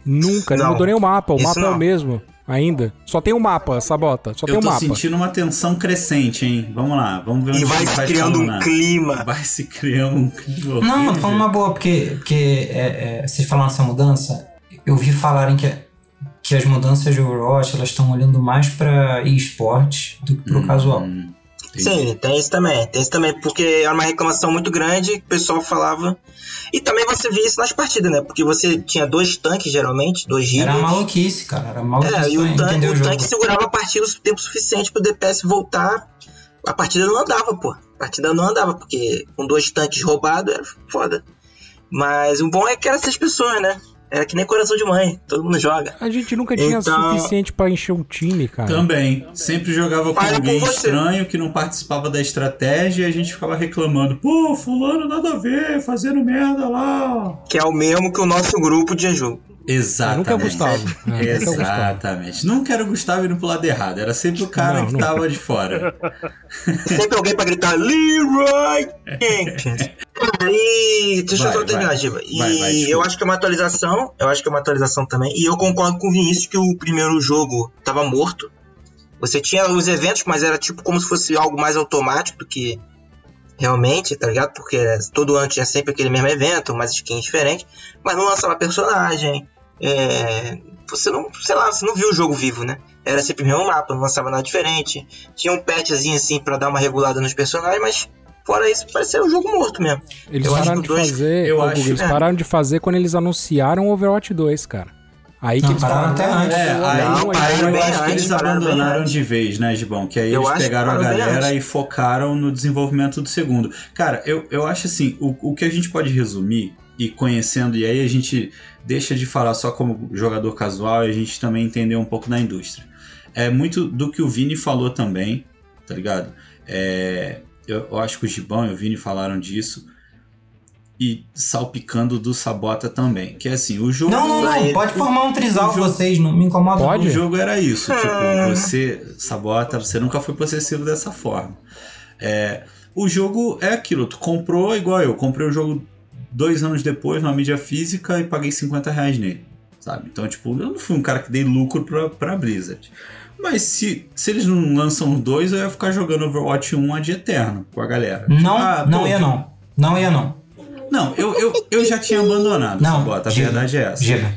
Nunca, não, não mudou nem o mapa. O mapa não. é o mesmo ainda. Só tem o um mapa, Sabota. Só eu tem o um mapa. Eu tô sentindo uma tensão crescente, hein? Vamos lá, vamos ver onde E vai se criando um clima. Vai se criando um clima. Não, mas falando uma boa, porque, porque é, é, vocês falaram dessa mudança, eu vi falarem que, que as mudanças de Overwatch elas estão olhando mais para esportes do que pro Hum, casual. hum. Sim, tem isso também. Tem isso também, porque era uma reclamação muito grande que o pessoal falava. E também você via isso nas partidas, né? Porque você tinha dois tanques, geralmente, dois Era healers. maluquice, cara. Era maluquice É, e o tanque, o, o tanque segurava a partida o tempo suficiente pro DPS voltar. A partida não andava, pô. A partida não andava, porque com dois tanques roubados era foda. Mas o bom é que era seis pessoas, né? Era que nem coração de mãe, todo mundo joga. A gente nunca tinha Então- suficiente pra encher um time, cara. Também. Sempre jogava com por alguém estranho que não participava da estratégia e a gente ficava reclamando. Pô, fulano nada a ver, fazendo merda lá. Que é o mesmo que o nosso grupo de jogo. Exatamente. nunca é o Gustavo. É, é Gustavo. Exatamente. Nunca era o Gustavo indo pro lado errado. Era sempre o cara Não, que nunca. tava de fora. <laughs> Sempre alguém pra gritar Leroy Jenkins. E. Deixa Vai, eu só terminar, vai. Giva. E Vai, eu acho que é uma atualização. Eu acho que é uma atualização também. E eu concordo com o Vinícius que o primeiro jogo tava morto. Você tinha os eventos, mas era tipo como se fosse algo mais automático do que realmente, tá ligado? Porque todo ano tinha sempre aquele mesmo evento, umas skins diferentes, mas não lançava personagem. É, você não, sei lá, você não viu o jogo vivo, né? Era sempre o mesmo mapa, não lançava nada diferente. Tinha um patchzinho assim pra dar uma regulada nos personagens, mas fora isso, parecia um jogo morto mesmo. Eles Eu pararam que de o dois- fazer. eu acho- Guga, eles é. pararam de fazer quando eles anunciaram o Overwatch 2, cara. Aí que Não, eles pararam até antes. É, "Ah, aí, Não, aí eu bem acho que eles abandonaram de vez, né, Gibão? Que aí Eu eles que pegaram a galera e focaram no desenvolvimento do segundo. Cara, eu, eu acho assim, o, o que a gente pode resumir, e conhecendo, e aí a gente deixa de falar só como jogador casual e a gente também entender um pouco da indústria. É muito do que o Vini falou também, tá ligado? É, eu, eu acho que o Gibão e o Vini falaram disso. E salpicando do Sabota também. Que é assim, o jogo. Não, não, não. Aí- Pode formar um trisal o jogo- vocês, não me incomoda. Pode? O jogo era isso, <laughs> Ah. tipo, você, Sabota, você nunca foi possessivo dessa forma. É, o jogo é aquilo, tu comprou igual eu, comprei o jogo dois anos depois na mídia física e paguei 50 reais nele, sabe? Então, tipo, eu não fui um cara que dei lucro pra, pra Blizzard. Mas se, se eles não lançam os dois, eu ia ficar jogando Overwatch 1 ad eterno com a galera. Não, Ah, não pô, ia não. Não ia não. Não, eu, eu, eu já tinha abandonado, Não, Sabota, a Giba, verdade é essa. Giba.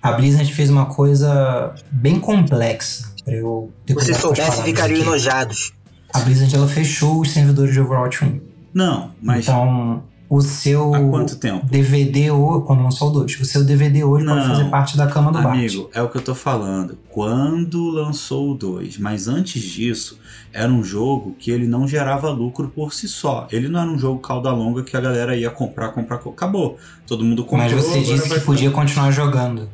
A Blizzard fez uma coisa bem complexa. Pra eu ter Se palavras ficariam aqui. enojados. A Blizzard ela fechou os servidores de Overwatch 1. Não, mas Então, o seu há quanto tempo? DVD hoje, quando lançou o 2, o seu DVD hoje pode Não. fazer parte da cama do Bart. Amigo, é o que eu tô falando. Quando lançou o 2, mas antes disso, era um jogo que ele não gerava lucro por si só. Ele não era um jogo cauda longa que a galera ia comprar, comprar, co- acabou. Todo mundo comprou. Mas você disse que podia continuar jogando.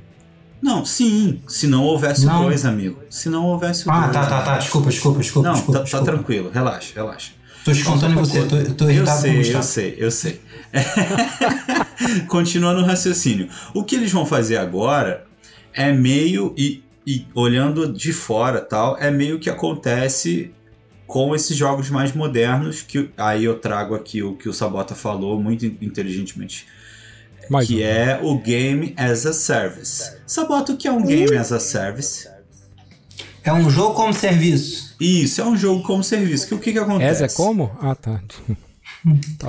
Não, sim, se não houvesse Não. o 2, amigo. Se não houvesse o 2. Ah, tá, tá, tá. Desculpa, desculpa, desculpa. Não, desculpa, tá, tá desculpa. tranquilo, relaxa, relaxa. Tô descontando em você, tô, tô Eu irritado com o sei, eu Gustavo. sei, eu sei. <laughs> Continuando o raciocínio. O que eles vão fazer agora é meio, e, e olhando de fora tal, é meio que acontece com esses jogos mais modernos, que aí eu trago aqui o que o Sabota falou muito inteligentemente, Mais que um. é o Game as a Service. Sabota, o que é um Game as a Service? É um jogo como serviço. Isso, é um jogo como serviço. Que o que, que acontece? Essa é como? Ah, tá. <laughs> tá.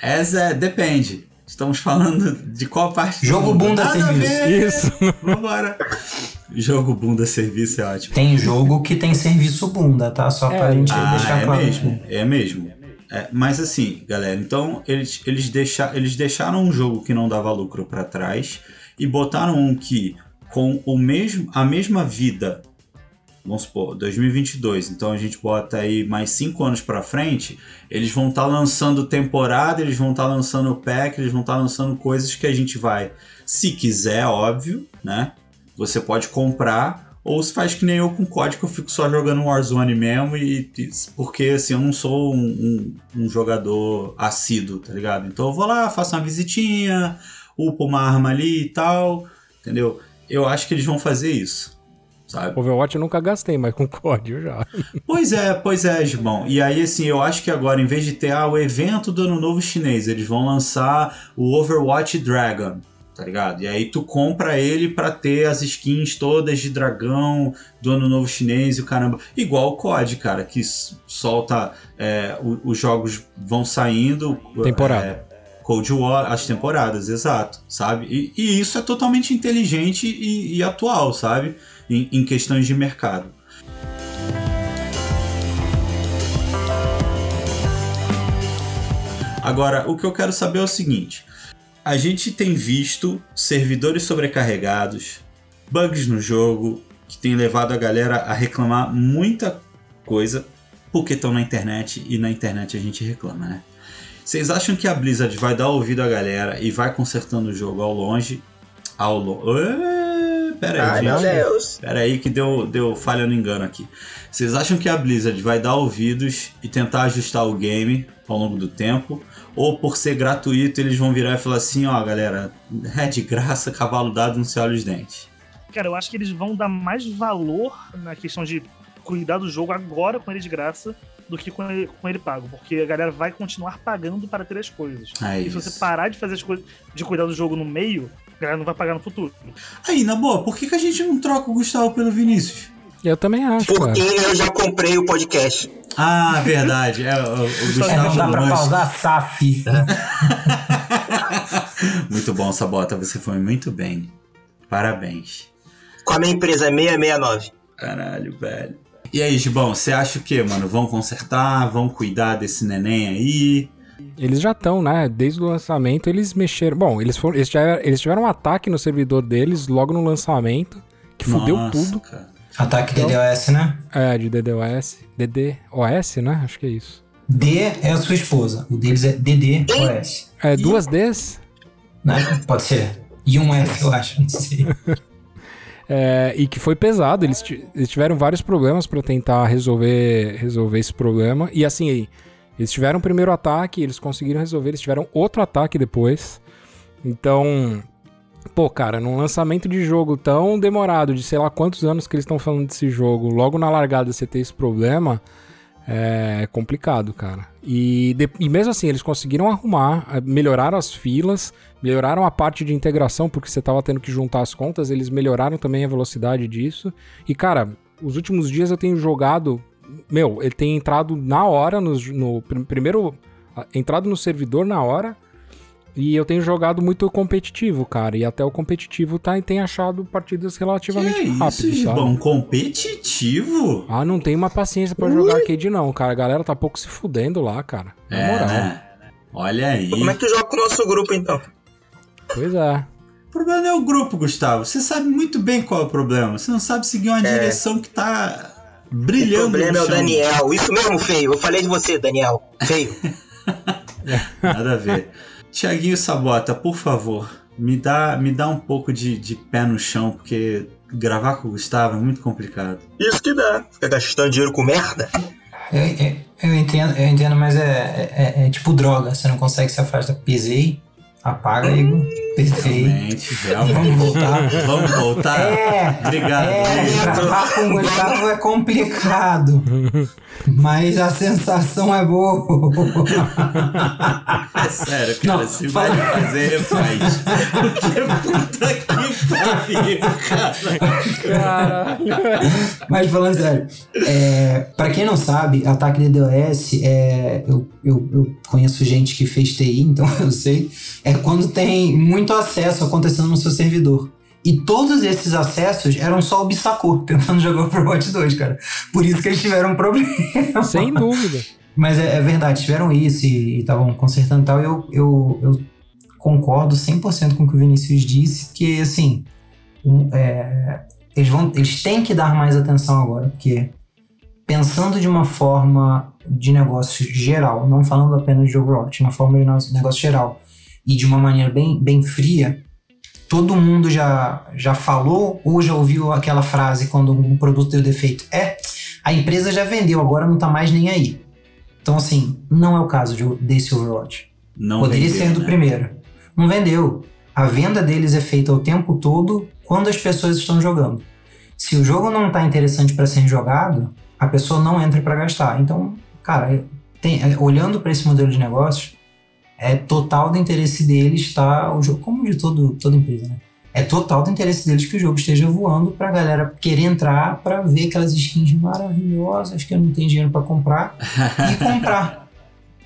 Essa é, depende. Estamos falando de qual parte do Jogo mundo? bunda serviço. ver. Isso. Vambora. Jogo bunda serviço é ótimo. Tem jogo que tem serviço bunda, tá? Só pra É. gente Ah, deixar é claro. mesmo. É mesmo. É, mas assim, galera, então eles, eles, deixa, eles deixaram um jogo que não dava lucro pra trás e botaram um que com o mesmo, a mesma vida, vamos supor, 2022, então a gente bota aí mais 5 anos pra frente, eles vão estar lançando temporada, eles vão estar lançando pack, eles vão estar lançando coisas que a gente vai, se quiser, óbvio, né? Você pode comprar ou se faz que nem eu com código, eu fico só jogando Warzone mesmo, e- porque assim, eu não sou um, um- um jogador assíduo, tá ligado? Então eu vou lá, faço uma visitinha, upo uma arma ali e tal, entendeu? Eu acho que eles vão fazer isso, sabe? Overwatch eu nunca gastei, mas com <laughs> código já. Pois é, pois é, Gibão. E aí, assim, eu acho que agora, em vez de ter ah, o evento do Ano Novo Chinês, eles vão lançar o Overwatch Dragon, tá ligado? E aí tu compra ele pra ter as skins todas de dragão do Ano Novo Chinês e o caramba. Igual o COD, cara, que solta. é, o- os jogos vão saindo. Temporada. é, Cold War, as temporadas, exato, sabe? E, e isso é totalmente inteligente e, e atual, sabe? Em, em questões de mercado. Agora, o que eu quero saber é o seguinte: a gente tem visto servidores sobrecarregados, bugs no jogo, que tem levado a galera a reclamar muita coisa porque estão na internet e na internet a gente reclama, né? Vocês acham que a Blizzard vai dar ouvido à galera e vai consertando o jogo ao longe? Ao longe. Pera aí, Ai, gente. Deus. Pera aí que deu, deu falha no engano aqui. Vocês acham que a Blizzard vai dar ouvidos e tentar ajustar o game ao longo do tempo? Ou por ser gratuito eles vão virar e falar assim, ó galera, <laughs> é de graça, cavalo dado, não se olha os dentes? Cara, eu acho que eles vão dar mais valor na questão de cuidar do jogo agora com ele de graça do que com ele, com ele pago, porque a galera vai continuar pagando para ter as coisas. É e se você parar de fazer as coisas, de cuidar do jogo no meio, a galera não vai pagar no futuro. Aí, na boa, por que, que a gente não troca o Gustavo pelo Vinícius? Eu também acho. Porque cara. eu já comprei o podcast. Ah, verdade. É, o, o <laughs> Gustavo é, não dá pra pausar SAF. <laughs> muito bom, Sabota. Você foi muito bem. Parabéns. Com a minha empresa 669. Caralho, velho. E aí, Gibão, você acha o que, mano? Vão consertar? Vão cuidar desse neném aí? Eles já estão, né? Desde o lançamento eles mexeram. Bom, eles, foram, eles, tiveram, eles tiveram um ataque no servidor deles logo no lançamento, que fudeu Nossa, tudo. Cara. Ataque então, DDoS, né? É, de DDoS. DDoS, né? Acho que é isso. D é a sua esposa. O deles é DDoS. É duas Ds? Né? Pode ser. E um F, eu acho. Não sei. <laughs> É, e que foi pesado. Eles, eles tiveram vários problemas para tentar resolver, resolver esse problema. E assim, eles tiveram o primeiro ataque, eles conseguiram resolver, eles tiveram outro ataque depois. Então, pô, cara, num lançamento de jogo tão demorado, de sei lá quantos anos que eles estão falando desse jogo, logo na largada você ter esse problema, é complicado, cara. E, de, e mesmo assim, eles conseguiram arrumar, eh, melhoraram as filas, melhoraram a parte de integração, porque você estava tendo que juntar as contas, eles melhoraram também a velocidade disso. E, cara, os últimos dias eu tenho jogado. Meu, ele tem entrado na hora, no, no primeiro. Entrado no servidor na hora, e eu tenho jogado muito competitivo, cara. E até o competitivo tá, tem achado partidas relativamente que rápidas. Isso, sabe? bom, competitivo? Ah, não tem uma paciência para jogar arcade, não, cara. A galera tá pouco se fudendo lá, cara. Na é, moral. Né? Olha aí. Como é que tu joga com o nosso grupo, então? Pois é. O problema não é o grupo, Gustavo. Você sabe muito bem qual é o problema. Você não sabe seguir uma é. direção que tá brilhando. O problema é o Daniel. Isso mesmo, feio. Eu falei de você, Daniel. Feio. <laughs> Nada a ver. Tiaguinho Sabota, por favor, me dá, me dá um pouco de, de pé no chão, porque gravar com o Gustavo é muito complicado. Isso que dá. Fica gastando dinheiro com merda. Eu, eu, eu entendo, eu entendo, mas é, é, é, tipo droga. Você não consegue se afastar. Pisei, Apaga, Igor. Perfeito. Vamos voltar. Vamos voltar? É. Obrigado. É, gravar com o Gustavo é complicado. Mas a sensação é boa. É sério, cara. Não, se fala... vai fazer, faz. Porque puta que pariu, cara. Caralho. Mas falando sério, é, pra quem não sabe, ataque de DOS, é, eu, eu, eu conheço gente que fez TI, então <laughs> eu sei. É quando tem muito acesso acontecendo no seu servidor. E todos esses acessos eram só o Bissacô <laughs> tentando jogar o Overwatch 2, cara. Por isso que eles tiveram um problema. Sem dúvida. Mas é, é verdade, tiveram isso e estavam consertando e tal. Eu, eu, eu concordo 100% com o que o Vinícius disse, que assim, um, é, eles, vão, eles têm que dar mais atenção agora, porque pensando de uma forma de negócio geral, não falando apenas de Overwatch, uma forma de negócio geral, e de uma maneira bem, bem fria, todo mundo já, já falou ou já ouviu aquela frase quando um produto deu defeito? É, a empresa já vendeu, agora não tá mais nem aí. Então, assim, não é o caso de, desse Overwatch. Não Poderia vendeu, ser do né? primeiro. Não vendeu. A venda deles é feita o tempo todo quando as pessoas estão jogando. Se o jogo não tá interessante para ser jogado, a pessoa não entra para gastar. Então, cara, tem, olhando para esse modelo de negócio, é total do interesse deles estar o jogo, como de todo, toda empresa, né? É total do interesse deles que o jogo esteja voando pra galera querer entrar para ver aquelas skins maravilhosas que eu não tenho dinheiro para comprar <laughs> e comprar.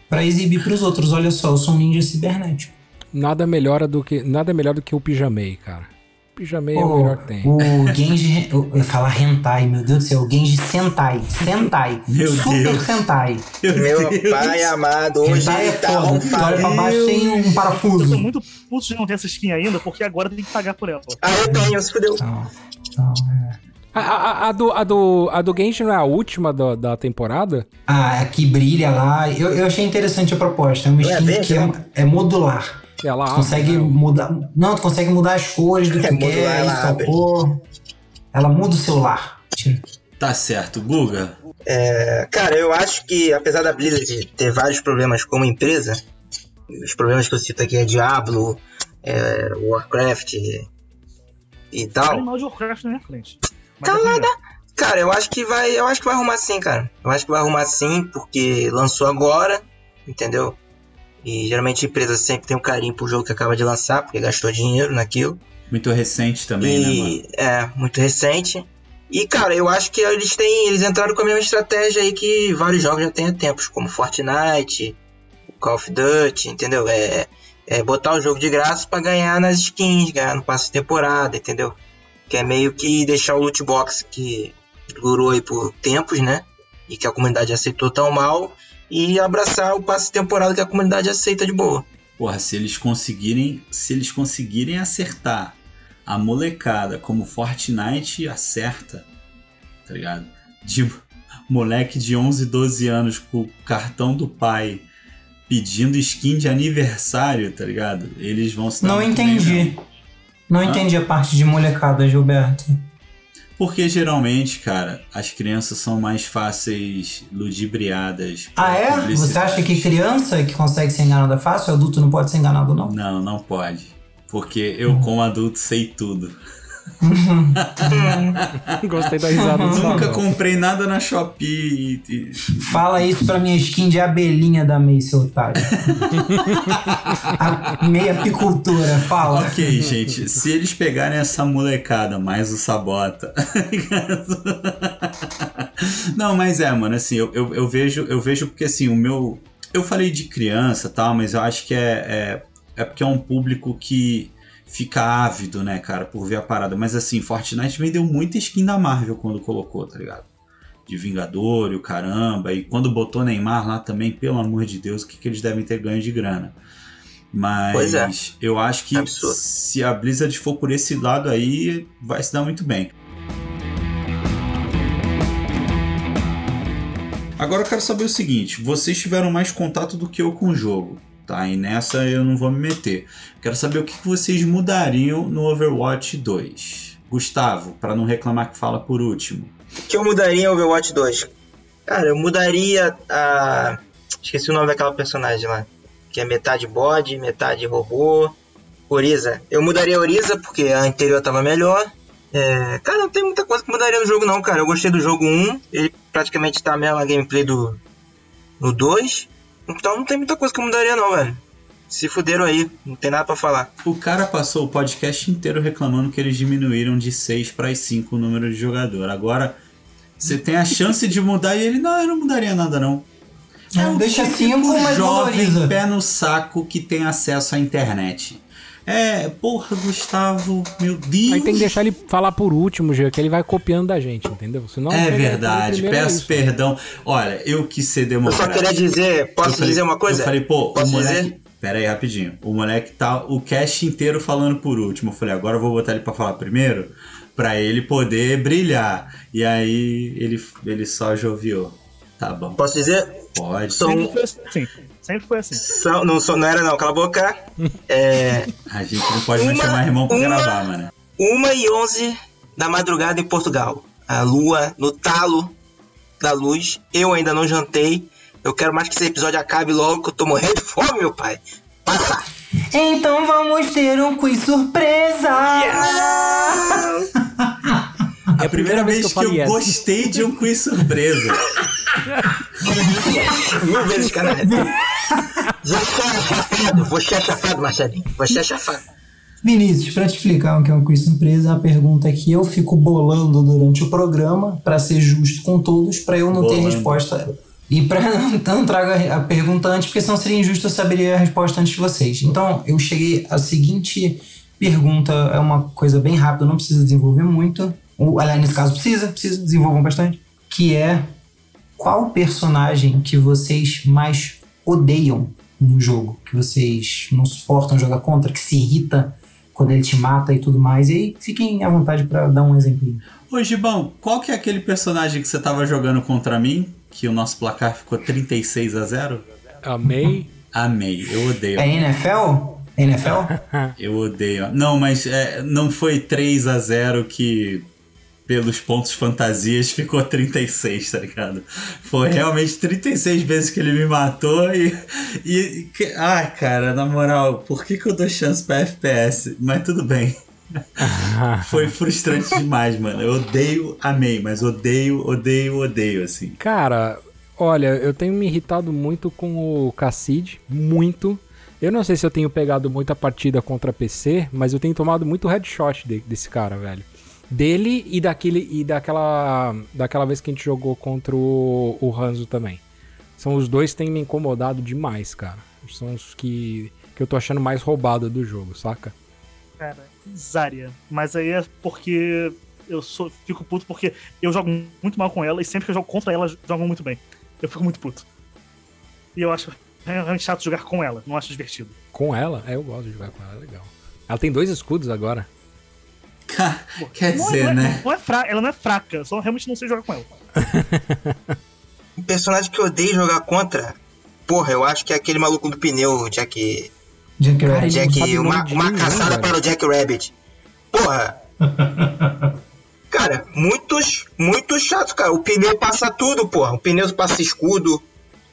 para exibir para os outros. Olha só, eu sou um ninja cibernético. Nada melhor do que, nada melhor do que o pijamei, cara. Pijamei é o melhor que tem. O Genji. Eu ia falar hentai, meu Deus do céu. O Genji Sentai. Sentai. <laughs> Meu Super Deus. Sentai. Meu Deus. pai amado, hoje Hentai é ele tá foda. Tu olha pra baixo tem um Eu tô parafuso. muito puto de não ter essa skin ainda, porque agora tem que pagar por ela. Ah, eu tenho, se fudeu. Não, não, é. A, a, a do, a, do, a do Genshin não é a última da, da temporada? Ah, aqui brilha lá. Eu, eu achei interessante a proposta. É uma é skin verde, que é, né? é modular. Ela Tu abre, consegue né? mudar. Não, tu consegue mudar as cores do que É, tu modular, quer, ela cor. Ela muda o celular. Tá certo, Guga. É, cara, eu acho que apesar da Blizzard ter vários problemas como empresa, os problemas que eu cito aqui é Diablo, é, Warcraft e, e tal. Animal de Warcraft na minha frente. Mas Calada. é. Cara, eu acho que vai, eu acho que vai arrumar sim, cara. Eu acho que vai arrumar sim, porque lançou agora, entendeu? E geralmente a empresa sempre tem um carinho pro jogo que acaba de lançar, porque gastou dinheiro naquilo. Muito recente também, né, mano? e é muito recente. E cara, eu acho que eles têm, eles entraram com a mesma estratégia aí que vários jogos já têm há tempos, como Fortnite, Call of Duty, entendeu? É, é botar o jogo de graça pra ganhar nas skins, ganhar no passe de temporada, entendeu? Que é meio que deixar o loot box que durou aí por tempos, né? E que a comunidade aceitou tão mal e abraçar o passe de temporada que a comunidade aceita de boa. Porra, se eles conseguirem, se eles conseguirem acertar a molecada como Fortnite acerta, tá ligado? De moleque de 11, 12 anos com o cartão do pai pedindo skin de aniversário, tá ligado? Eles vão se dar Não muito bem entendi. mesmo. Não entendi a parte de molecada, Gilberto. Porque geralmente, cara, as crianças são mais fáceis ludibriadas. Ah, é? Você acha que criança que consegue ser enganada fácil, adulto não pode ser enganado, não? Não, não pode. Porque eu, como adulto, sei tudo. <laughs> Gostei da risada do Nunca comprei nada na Shopee. Fala isso pra minha skin de abelhinha da May, seu otário. <laughs> a meia apicultura, fala. Ok, gente, se eles pegarem essa molecada mais o Sabota. <laughs> Não, mas é, mano, assim, eu, eu, eu vejo, eu vejo porque assim, o meu. Eu falei de criança e tal, mas eu acho que é, é, é porque é um público que fica ávido, né, cara, por ver a parada. Mas assim, Fortnite vendeu muita skin da Marvel quando colocou, tá ligado? De Vingador e o caramba. E quando botou Neymar lá também, pelo amor de Deus, o que, que eles devem ter ganho de grana? Mas Pois é. eu acho que Absurdo. se a Blizzard for por esse lado aí, vai se dar muito bem. Agora eu quero saber o seguinte: vocês tiveram mais contato do que eu com o jogo, tá? E nessa eu não vou me meter. Quero saber o que vocês mudariam no Overwatch 2. Gustavo, para não reclamar que fala por último. O que eu mudaria em Overwatch 2? Cara, eu mudaria a. Esqueci o nome daquela personagem lá. Que é metade bode, metade robô. Oriza. Eu mudaria a Oriza porque a anterior tava melhor. É, Cara, não tem muita coisa que mudaria no jogo não, cara. Eu gostei do jogo 1. Ele praticamente tá a mesma gameplay do. No 2. Então não tem muita coisa que eu mudaria não, velho. Se fuderam aí. Não tem nada pra falar. O cara passou o podcast inteiro reclamando que eles diminuíram de 6 para 5 o número de jogador. Agora você tem a chance de mudar e ele, não, eu não mudaria nada não. É o deixa típico cinco, mas jovem valoriza. pé no saco que tem acesso à internet. É, porra, Gustavo, meu Deus. Aí tem que deixar ele falar por último, Gê, que ele vai copiando da gente, entendeu? Senão É verdade, primeiro é peço isso. perdão. Olha, eu quis ser Eu só democrático. queria dizer. Eu Posso falei- dizer uma coisa? Eu falei, pô, Posso o moleque. dizer? Pera aí, rapidinho. O moleque tá o cast inteiro falando por último. Eu falei, agora eu vou botar ele pra falar primeiro, pra ele poder brilhar. E aí ele, ele só joviou. Tá bom, Posso dizer? pode. São- assim. Sempre foi assim. Não, não era não, cala a boca. <laughs> É. A gente não pode Uma- chamar irmão pra uma- gravar, mano. 1 e 11 da madrugada em Portugal. A lua no talo da luz. Eu ainda não jantei. Eu quero mais que esse episódio acabe logo, que eu tô morrendo de fome, meu pai. Passa! Então vamos ter um quiz surpresa! É a primeira vez que eu, falei essa. gostei de um quiz surpresa. Mil vezes, caralho. <laughs> Já foi chafado. Você é chafado, Marcelinho. Você é chafado. Vinícius, pra te explicar o que é um quiz surpresa, a pergunta é que eu fico bolando durante o programa, pra ser justo com todos, pra eu não ter Bolando. resposta. E para <laughs> não traga a pergunta antes, porque senão seria injusto eu saberia a resposta antes de vocês. Então, eu cheguei à seguinte pergunta, é uma coisa bem rápida, não precisa desenvolver muito. Ou, aliás, nesse caso precisa, precisa, desenvolvam bastante. Que é qual personagem que vocês mais odeiam no jogo? Que vocês não suportam jogar contra, que se irrita quando ele te mata e tudo mais. E aí fiquem à vontade para dar um exemplinho. Ô Gibão, qual que é aquele personagem que você tava jogando contra mim? Que o nosso placar ficou 36 a 0? Amei. Amei, eu odeio. É NFL? NFL? eu odeio. Não, mas é, não foi 3 a 0 que pelos pontos fantasias ficou 36, tá ligado? Foi realmente 36 vezes que ele me matou e. e que, ah, cara, na moral, por que, que eu dou chance pra FPS? Mas tudo bem. <laughs> Foi frustrante demais, mano. Eu odeio, amei, mas odeio, odeio, odeio, assim. Cara, olha, eu tenho me irritado muito com o Cassid, muito. Eu não sei se eu tenho pegado muita partida contra PC, mas eu tenho tomado muito headshot de, desse cara, velho. Dele e daquele e daquela daquela vez que a gente jogou contra o, o Hanzo também. São os dois que têm me incomodado demais, cara. São os que, que eu tô achando mais roubado do jogo, saca? Cara, Zarya. Mas aí é porque eu sou, fico puto porque eu jogo muito mal com ela e sempre que eu jogo contra ela, jogo muito bem. Eu fico muito puto. E eu acho realmente chato jogar com ela, não acho divertido. Com ela? É, eu gosto de jogar com ela, é legal. Ela tem dois escudos agora. <laughs> Quer dizer, não é, né? Não é fraca, ela não é fraca, só realmente não sei jogar com ela. <laughs> um personagem que eu odeio jogar contra, porra, eu acho que é aquele maluco do pneu, Jack. Jack Rabbit. Jack, uma, uma caçada para o Jack Rabbit. Porra! <laughs> cara, muitos, muito chato, cara. O pneu passa tudo, porra. O pneu passa escudo,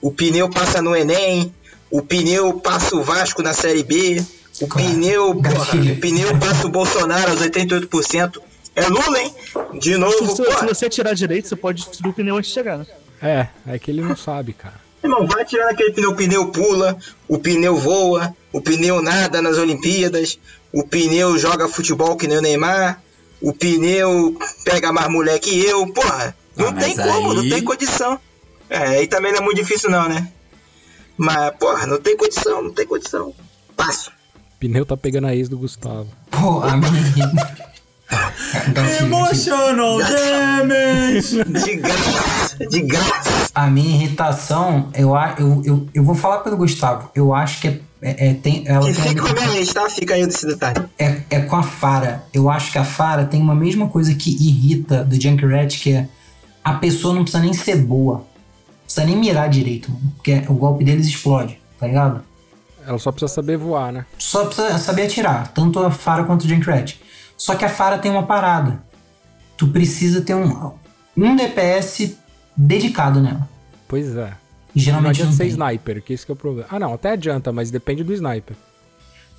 o pneu passa no Enem, o pneu passa o Vasco na Série B, o claro. pneu, porra, o pneu passa o Bolsonaro aos 88%. É Lula, hein? De novo, se, se você tirar direito, você pode destruir o pneu antes de chegar, né? É, é que ele não sabe, cara. Irmão, vai tirando aquele pneu, o pneu pula, o pneu voa, o pneu nada nas Olimpíadas, o pneu joga futebol que nem o Neymar, o pneu pega mais mulher que eu, porra, não ah, tem como, aí... não tem condição. É, aí também não é muito difícil não, né? Mas, porra, não tem condição, não tem condição. Passo. Pneu tá pegando a ex do Gustavo. Pô, a minha... Emotional damage! De graça, de graça. A minha irritação, eu, eu, eu, eu vou falar pelo Gustavo. Eu acho que é. é, é tem, ela que fica com a minha lista, tá? Fica aí desse detalhe. É, é com a Fara. Eu acho que a Fara tem uma mesma coisa que irrita do Junkrat, que é a pessoa não precisa nem ser boa. Não precisa nem mirar direito, mano, porque o golpe deles explode, tá ligado? Ela só precisa saber voar, né? Só precisa saber atirar, tanto a Fara quanto o Junkrat. Só que a Fara tem uma parada. Tu precisa ter um, um DPS dedicado nela. Pois é. E geralmente não adianta não ser tem. sniper, que esse que é o problema. Ah, não, até adianta, mas depende do sniper.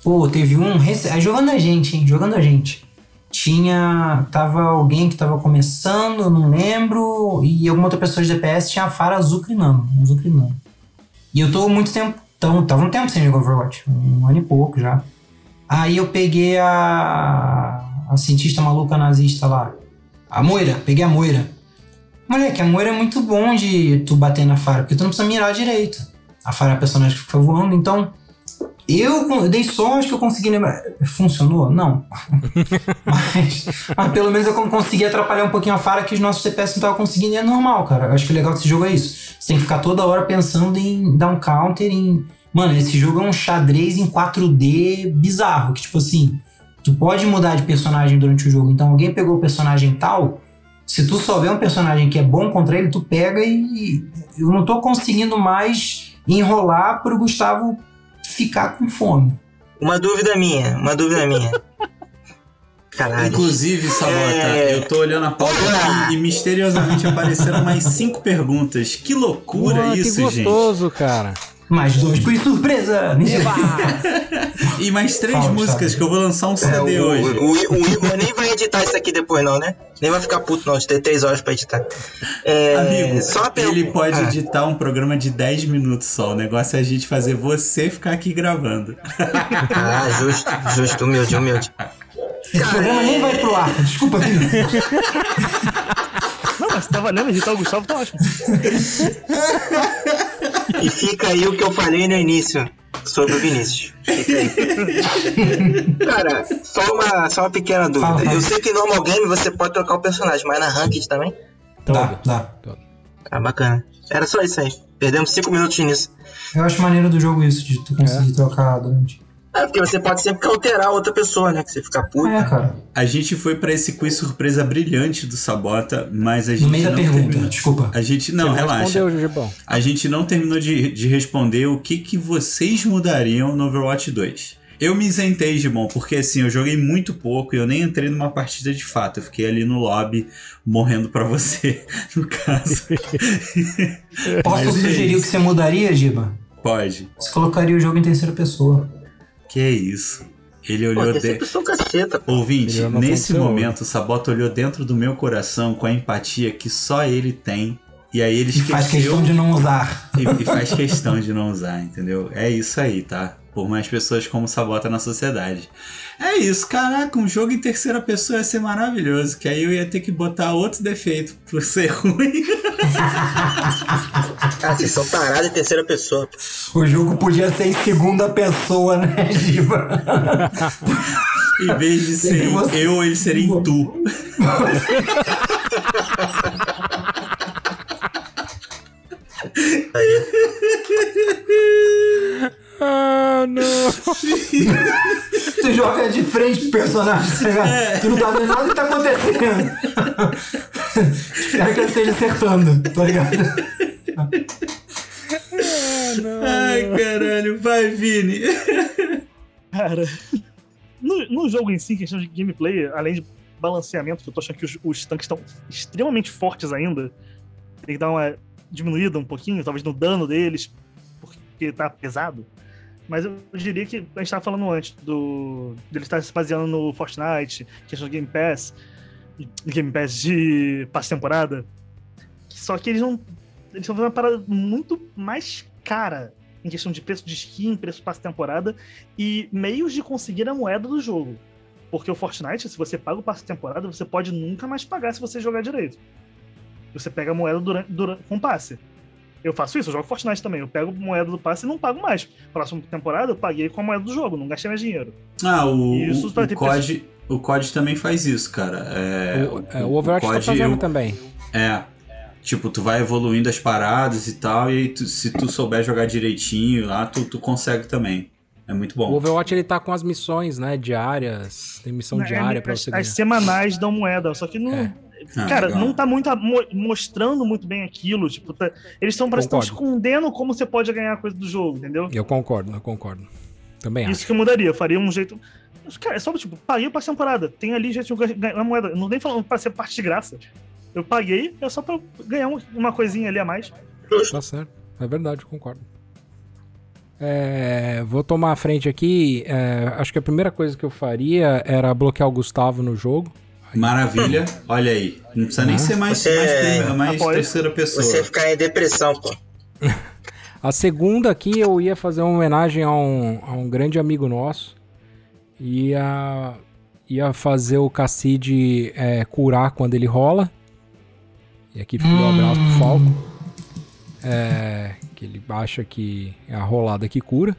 Pô, teve um. rece- Jogando a gente, hein? Jogando a gente. Tinha. Tava alguém que tava começando, eu não lembro. E alguma outra pessoa de DPS tinha a Fara azucrinando. Azucrinando. E eu tô muito tempo. Então, tava um tempo sem jogar Overwatch. Um ano e pouco já. Aí eu peguei a. A cientista maluca nazista lá. A Moira. Peguei a Moira. Moleque, a Moira é muito bom de tu bater na Fara, porque tu não precisa mirar direito. A Fara é a personagem que fica voando, então. Eu, eu dei sorte que eu consegui lembrar. Funcionou? Não. <laughs> mas, mas pelo menos eu consegui atrapalhar um pouquinho a Fara que os nossos CPS não estavam conseguindo e é normal, cara. Eu acho que o legal desse jogo é isso. Você tem que ficar toda hora pensando em dar um counter, em. Mano, esse jogo é um xadrez em 4D bizarro, que tipo assim, tu pode mudar de personagem durante o jogo. Então alguém pegou o personagem tal, se tu só vê um personagem que é bom contra ele, tu pega e eu não tô conseguindo mais enrolar pro Gustavo ficar com fome. Uma dúvida minha, uma dúvida minha. <laughs> Caralho. Inclusive, Sabota, É. eu tô olhando a pauta Olá. aqui e misteriosamente apareceram mais cinco perguntas. Que loucura Porra, isso, que gostoso, cara. Mais dois por surpresa! Gente. <laughs> E mais três Fala, músicas Gustavo. que eu vou lançar um É, CD o, hoje. o, o Igor nem vai editar isso aqui depois, não, né? Nem vai ficar puto, não, de ter três horas pra editar. É, Amigo, só pergunta. ele pode Ah, editar um programa de 10 minutos só. O negócio é a gente fazer você ficar aqui gravando. Ah, justo, justo, humilde, humilde. Esse programa nem vai pro ar. Desculpa, filho. <laughs> Não, mas se tá valendo irritar o Gustavo, tá ótimo. E fica aí o que eu falei no início sobre o Vinícius. Fica aí. Cara, só uma, só uma pequena dúvida. Fala, fala. Eu sei que no normal game você pode trocar o personagem, mas na ranked também? Dá, dá. Ah, bacana. Era só isso aí. Perdemos 5 minutos nisso. Eu acho maneiro do jogo isso, de tu conseguir trocar durante. É, porque você pode sempre alterar a outra pessoa, né? Que você fica puto. É, cara. A gente foi pra esse quiz surpresa brilhante do Sabota, mas a gente No meio da não pergunta, terminou. desculpa. A gente não, Você relaxa. A gente não terminou de, de responder o que, que vocês mudariam no Overwatch 2. Eu me isentei, Gibon, porque assim, eu joguei muito pouco e eu nem entrei numa partida de fato. Eu fiquei ali no lobby morrendo pra você, <laughs> no caso. Posso é sugerir o isso. que você mudaria, Giba? Pode. Você colocaria o jogo em terceira pessoa. Que é isso? Ele olhou tem de... sua caceta, pô. Ouvinte, nesse função. momento o Sabota olhou dentro do meu coração com a empatia que só ele tem. E aí ele E faz esqueceu questão de não usar. e, e faz questão de não usar, entendeu? É isso aí, tá? Por mais pessoas como Sabota na sociedade. É isso, caraca, um jogo em terceira pessoa ia ser maravilhoso, que aí eu ia ter que botar outro defeito por ser <laughs> ruim. Ah, vocês são tarados em terceira pessoa. O jogo podia ser em segunda pessoa, né, Giba? em vez de ser em você- eu, ele seria em tu. Ah, não. <laughs> Tu joga de frente pro personagem, ligado? Tu não tá vendo nada que tá acontecendo. <laughs> Espero que ele esteja acertando, tá ligado? Ai, caralho, vai, Vini. Cara, no, no jogo em si, em questão de gameplay, além de balanceamento, que eu tô achando que os, os tanques estão extremamente fortes ainda, tem que dar uma diminuída um pouquinho, talvez no dano deles, porque tá pesado. Mas eu diria que a gente tava falando antes do dele estar se baseando no Fortnite, questão de Game Pass, Game Pass de passe temporada. Só que eles não. Eles estão fazendo uma parada muito mais cara em questão de preço de skin, preço de passe temporada e meios de conseguir a moeda do jogo. Porque o Fortnite, se você paga o passe temporada, você pode nunca mais pagar se você jogar direito. Você pega a moeda durante, durante, com passe. Eu faço isso, eu jogo Fortnite também. Eu pego moeda do passe e não pago mais. Próxima temporada eu paguei com a moeda do jogo, não gastei mais dinheiro. Ah, o, Isso o, vai o ter COD, o COD também faz isso, cara. É, o, é, o Overwatch tá COD, fazendo eu- também. É. Tipo, tu vai evoluindo as paradas e tal, e aí tu- se tu souber jogar direitinho lá, tu, tu consegue também. É muito O bom. Overwatch ele tá com as missões, né? Diárias. Tem missão diária pra as, você as ganhar. semanais dão moeda, só que não. É. Ah, cara, legal. não tá muito mostrando muito bem aquilo. Tipo, tá- eles estão parece que escondendo como você pode ganhar a coisa do jogo, entendeu? Eu concordo, eu concordo. Também Isso acho. que eu mudaria, eu faria um jeito. Cara, é só tipo, paguei pra temporada. Tem ali jeito de ganhar moeda. Eu Não nem falando pra ser parte de graça. Eu paguei, é só pra ganhar um- uma coisinha ali a mais. Tá certo. É verdade, eu concordo. É, vou tomar a frente aqui. é, acho que a primeira coisa que eu faria era bloquear o Gustavo no jogo. Maravilha. Olha aí. Não precisa nem Ah. ser mais, Você- mais, primeira- mais Apoio. terceira pessoa. Você ficar em depressão, pô. <laughs> A segunda aqui eu ia fazer uma homenagem a um, a um grande amigo nosso. Ia, ia fazer o Casside é, curar quando ele rola. E aqui fica um abraço pro Falco. É, que ele acha que é a rolada que cura.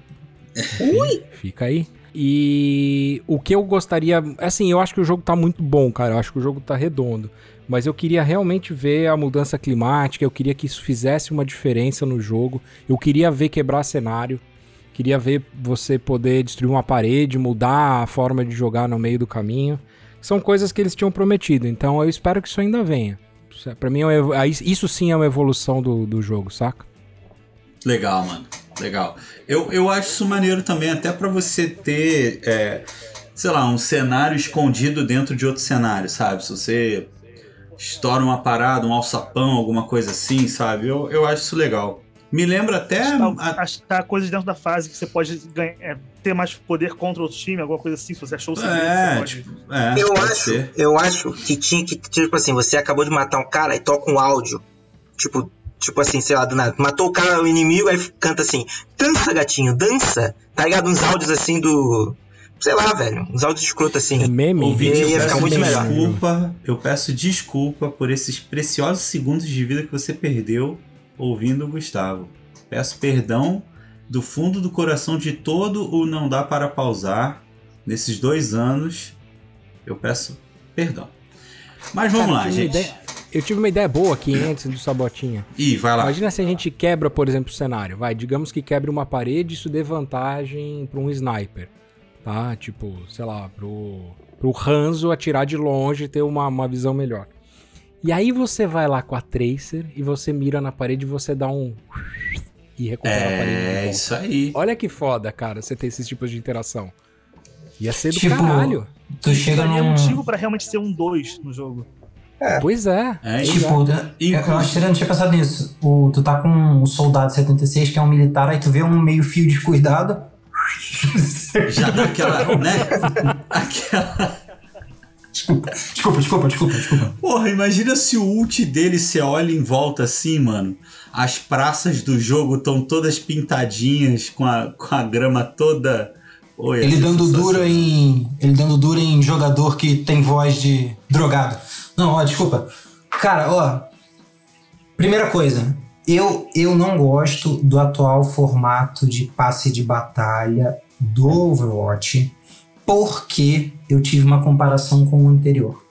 Ui! Fica aí. E o que eu gostaria. Assim, eu acho que o jogo tá muito bom, cara. Eu acho que o jogo tá redondo. Mas eu queria realmente ver a mudança climática. Eu queria que isso fizesse uma diferença no jogo. Eu queria ver quebrar cenário. Queria ver você poder destruir uma parede, mudar a forma de jogar no meio do caminho. São coisas que eles tinham prometido. Então eu espero que isso ainda venha. É- Pra mim, é isso sim é uma evolução do, do jogo, saca? Legal, mano. Legal. Eu, eu acho isso maneiro também, até pra você ter, é, sei lá, um cenário escondido dentro de outro cenário, sabe? Se você estoura uma parada, um alçapão, alguma coisa assim, sabe? Eu, eu acho isso legal. Me lembra até. a- Acho que tá coisas dentro da fase que você pode ganhar- é, ter mais poder contra outro time, alguma coisa assim. Se você achou o segredo, É, você pode. tipo, é, Eu acho, ser. eu acho que tinha que, tipo assim, você acabou de matar um cara e toca um áudio. Tipo, tipo assim, sei lá, do nada. Matou o cara, o inimigo, aí canta assim, dança, gatinho, dança. Tá ligado? Uns áudios assim do. sei lá, velho, uns áudios escroto assim. É meme? Ouvinte, eu Ia ficar peço muito melhor. desculpa, eu peço desculpa por esses preciosos segundos de vida que você perdeu ouvindo o Gustavo. Peço perdão do fundo do coração de todo o Não Dá Para Pausar nesses dois anos. Eu peço perdão. Mas vamos Cara, lá, gente. ideia- eu tive uma ideia boa aqui antes do Sabotinha. Ih, vai lá. Imagina se a gente quebra, por exemplo, o cenário. Vai, digamos que quebre uma parede e isso dê vantagem pra um sniper. Tá? Tipo, sei lá, pro, pro Hanzo atirar de longe e ter uma, uma visão melhor. E aí você vai lá com a Tracer e você mira na parede e você dá um. E recupera a parede. de É isso aí. Olha que foda, cara, você ter esses tipos de interação. Ia ser do Tipo, caralho. Tu chega Daria num. motivo pra realmente ser um 2 no jogo. Pois é. É, Pois Tipo, é. eu, eu acho que eu não tinha pensado nisso. O, tu tá com um soldado 76 que é um militar, aí tu vê um meio fio descuidado. <laughs> já dá aquela, né? Aquela. Desculpa, desculpa, desculpa, desculpa, desculpa. Porra, imagina se o ult dele você olha em volta assim, mano. As praças do jogo estão todas pintadinhas, com a, com a grama toda. Oi, Ele dando dura em. Ele dando dura em jogador que tem voz de drogado. Não, ó, desculpa. Cara, ó. Primeira coisa, eu, eu não gosto do atual formato de passe de batalha do Overwatch, porque eu tive uma comparação com o anterior.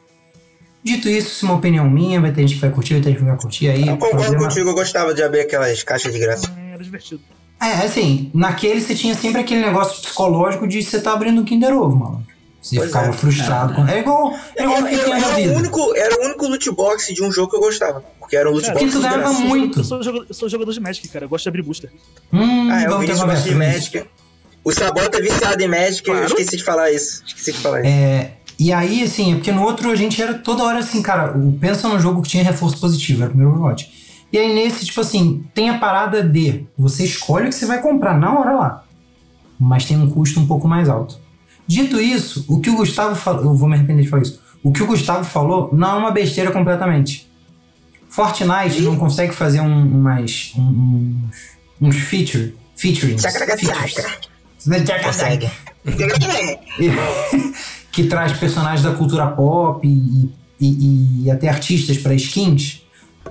Dito isso, isso é uma opinião minha, vai ter gente que vai curtir, vai ter gente que não vai curtir aí. Eu concordo problema- contigo, eu gostava de abrir aquelas caixas de graça. Hum, Era divertido. É, assim, naquele você tinha sempre aquele negócio psicológico de você tá abrindo um Kinder Ovo, mano. Você Pois ficava é. frustrado. com- É igual, é igual Era, na era o vida. único, era o único loot box de um jogo que eu gostava. Porque era um loot Cara, box que tu de ganhava muito. Eu sou, jogador, eu sou jogador de Magic, cara. Eu gosto de abrir booster. Hum, Ah, eu ter isso conversa de isso. Magic. O Sabota é viciado em Magic, eu Claro. esqueci de falar isso. Esqueci de falar isso. É, e aí, assim, é porque no outro a gente era toda hora assim, cara, o- pensa num jogo que tinha reforço positivo, era o primeiro Overwatch. E aí nesse, tipo assim, tem a parada de você escolhe o que você vai comprar na hora lá. Mas tem um custo um pouco mais alto. Dito isso, o que o Gustavo falou. Eu vou me arrepender de falar isso. O que o Gustavo falou não é uma besteira completamente. Fortnite não consegue fazer um, umas. um- uns. uns feature. Featurings. features. Consegue. <laughs> que traz personagens da cultura pop e, e- e até artistas para skins.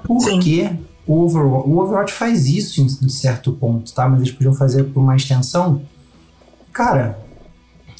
Porque o Overwatch, o Overwatch faz isso em, em certo ponto, tá? Mas eles podiam fazer por uma extensão. Cara,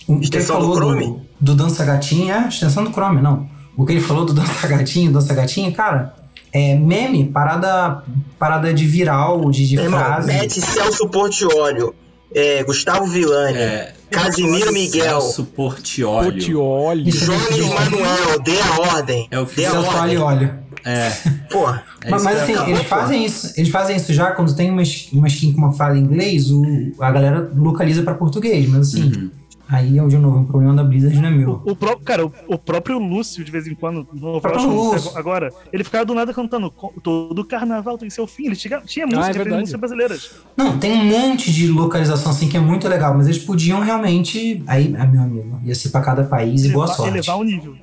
o que ele Extensão do falou do, Chrome? do Dança Gatinha, é, extensão do Chrome, não. O que ele falou do Dança Gatinho, Dança Gatinha, cara, é meme, parada, parada de viral, de, de irmão, frase. mete Celso Portiolio, é, Gustavo Villani, É, Casimiro Miguel, Celso Portiolio. Potioli. Isso. Jones Manuel, dê a ordem. É o que Dê a Celso ordem. Óleo. É, <laughs> Porra. é mas mas que assim, eles fazem isso, eles fazem isso já quando tem uma, uma skin com uma fala em inglês, o, a galera localiza pra português, mas assim, Uhum. Aí é de novo um problema da Blizzard não é meu. O, pró- cara, o, o próprio Lúcio, de vez em quando, no próprio Overwatch, agora, ele ficava do nada cantando "Co- todo carnaval tem seu fim. Ele tinha, tinha música, é tem verdade. músicas brasileiras. Não, tem um monte de localização assim que é muito legal, mas eles podiam realmente, aí, ah, meu amigo, ia ser pra cada país e boa sorte. elevar o nível.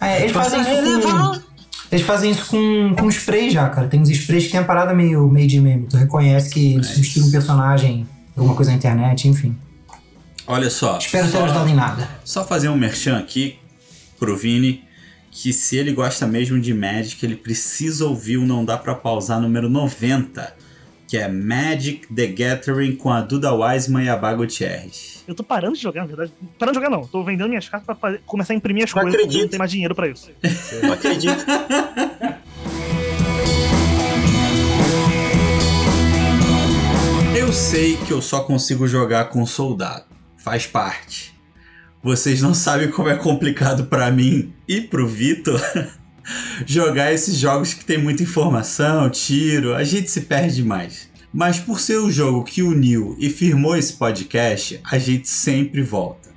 É, eles fazem isso com, eles fazem isso com, com spray já, cara. Tem uns sprays que tem a parada meio, meio de meme. Tu reconhece que eles substituem um personagem, alguma coisa na internet, enfim. Olha só. Espero ter só- ajudado em nada. Só fazer um merchan aqui pro Vini, que se ele gosta mesmo de Magic, ele precisa ouvir o Não Dá Pra Pausar número 90, que é Magic the Gathering com a Duda Wiseman e a Bago Gutierrez. Eu tô parando de jogar, na verdade. Parando de jogar, não. Tô vendendo minhas cartas pra fazer- começar a imprimir as Não coisas, acredito. não tem mais dinheiro pra isso. <laughs> <laughs> Não acredito. Eu sei que eu só consigo jogar com soldado, faz parte. Vocês não sabem como é complicado pra mim e pro Vitor <laughs> jogar esses jogos que tem muita informação, tiro, a gente se perde demais. Mas por ser o jogo que uniu e firmou esse podcast, a gente sempre volta.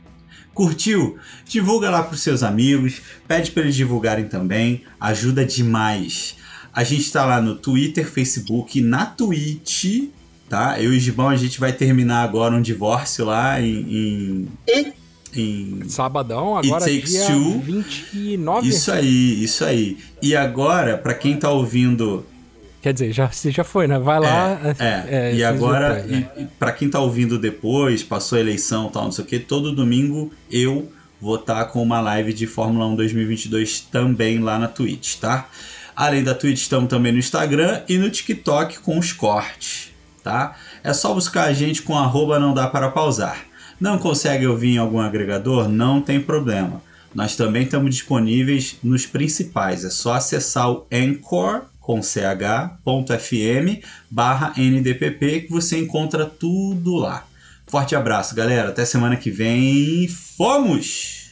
Curtiu? Divulga lá pros seus amigos, pede para eles divulgarem também, ajuda demais. A gente tá lá no Twitter, Facebook, na Twitch, tá? Eu e o Gibão a gente vai terminar agora um divórcio lá em. em, em- Sabadão, agora It Takes dia Two. 29. Isso aí, isso aí. E agora, pra quem tá ouvindo Quer dizer, já, você já foi, né? Vai lá. É, <laughs> é. é e agora, né? para quem tá ouvindo depois, passou a eleição tal, não sei o que, todo domingo eu vou estar tá com uma live de Fórmula 1 2022 também lá na Twitch, tá? Além da Twitch, estamos também no Instagram e no TikTok com os cortes, tá? É só buscar a gente com arroba não dá para pausar. Não consegue ouvir em algum agregador? Não tem problema. Nós também estamos disponíveis nos principais. É só acessar o Anchor com ch.fm barra ndpp que você encontra tudo lá. Forte abraço, galera. Até semana que vem. Fomos!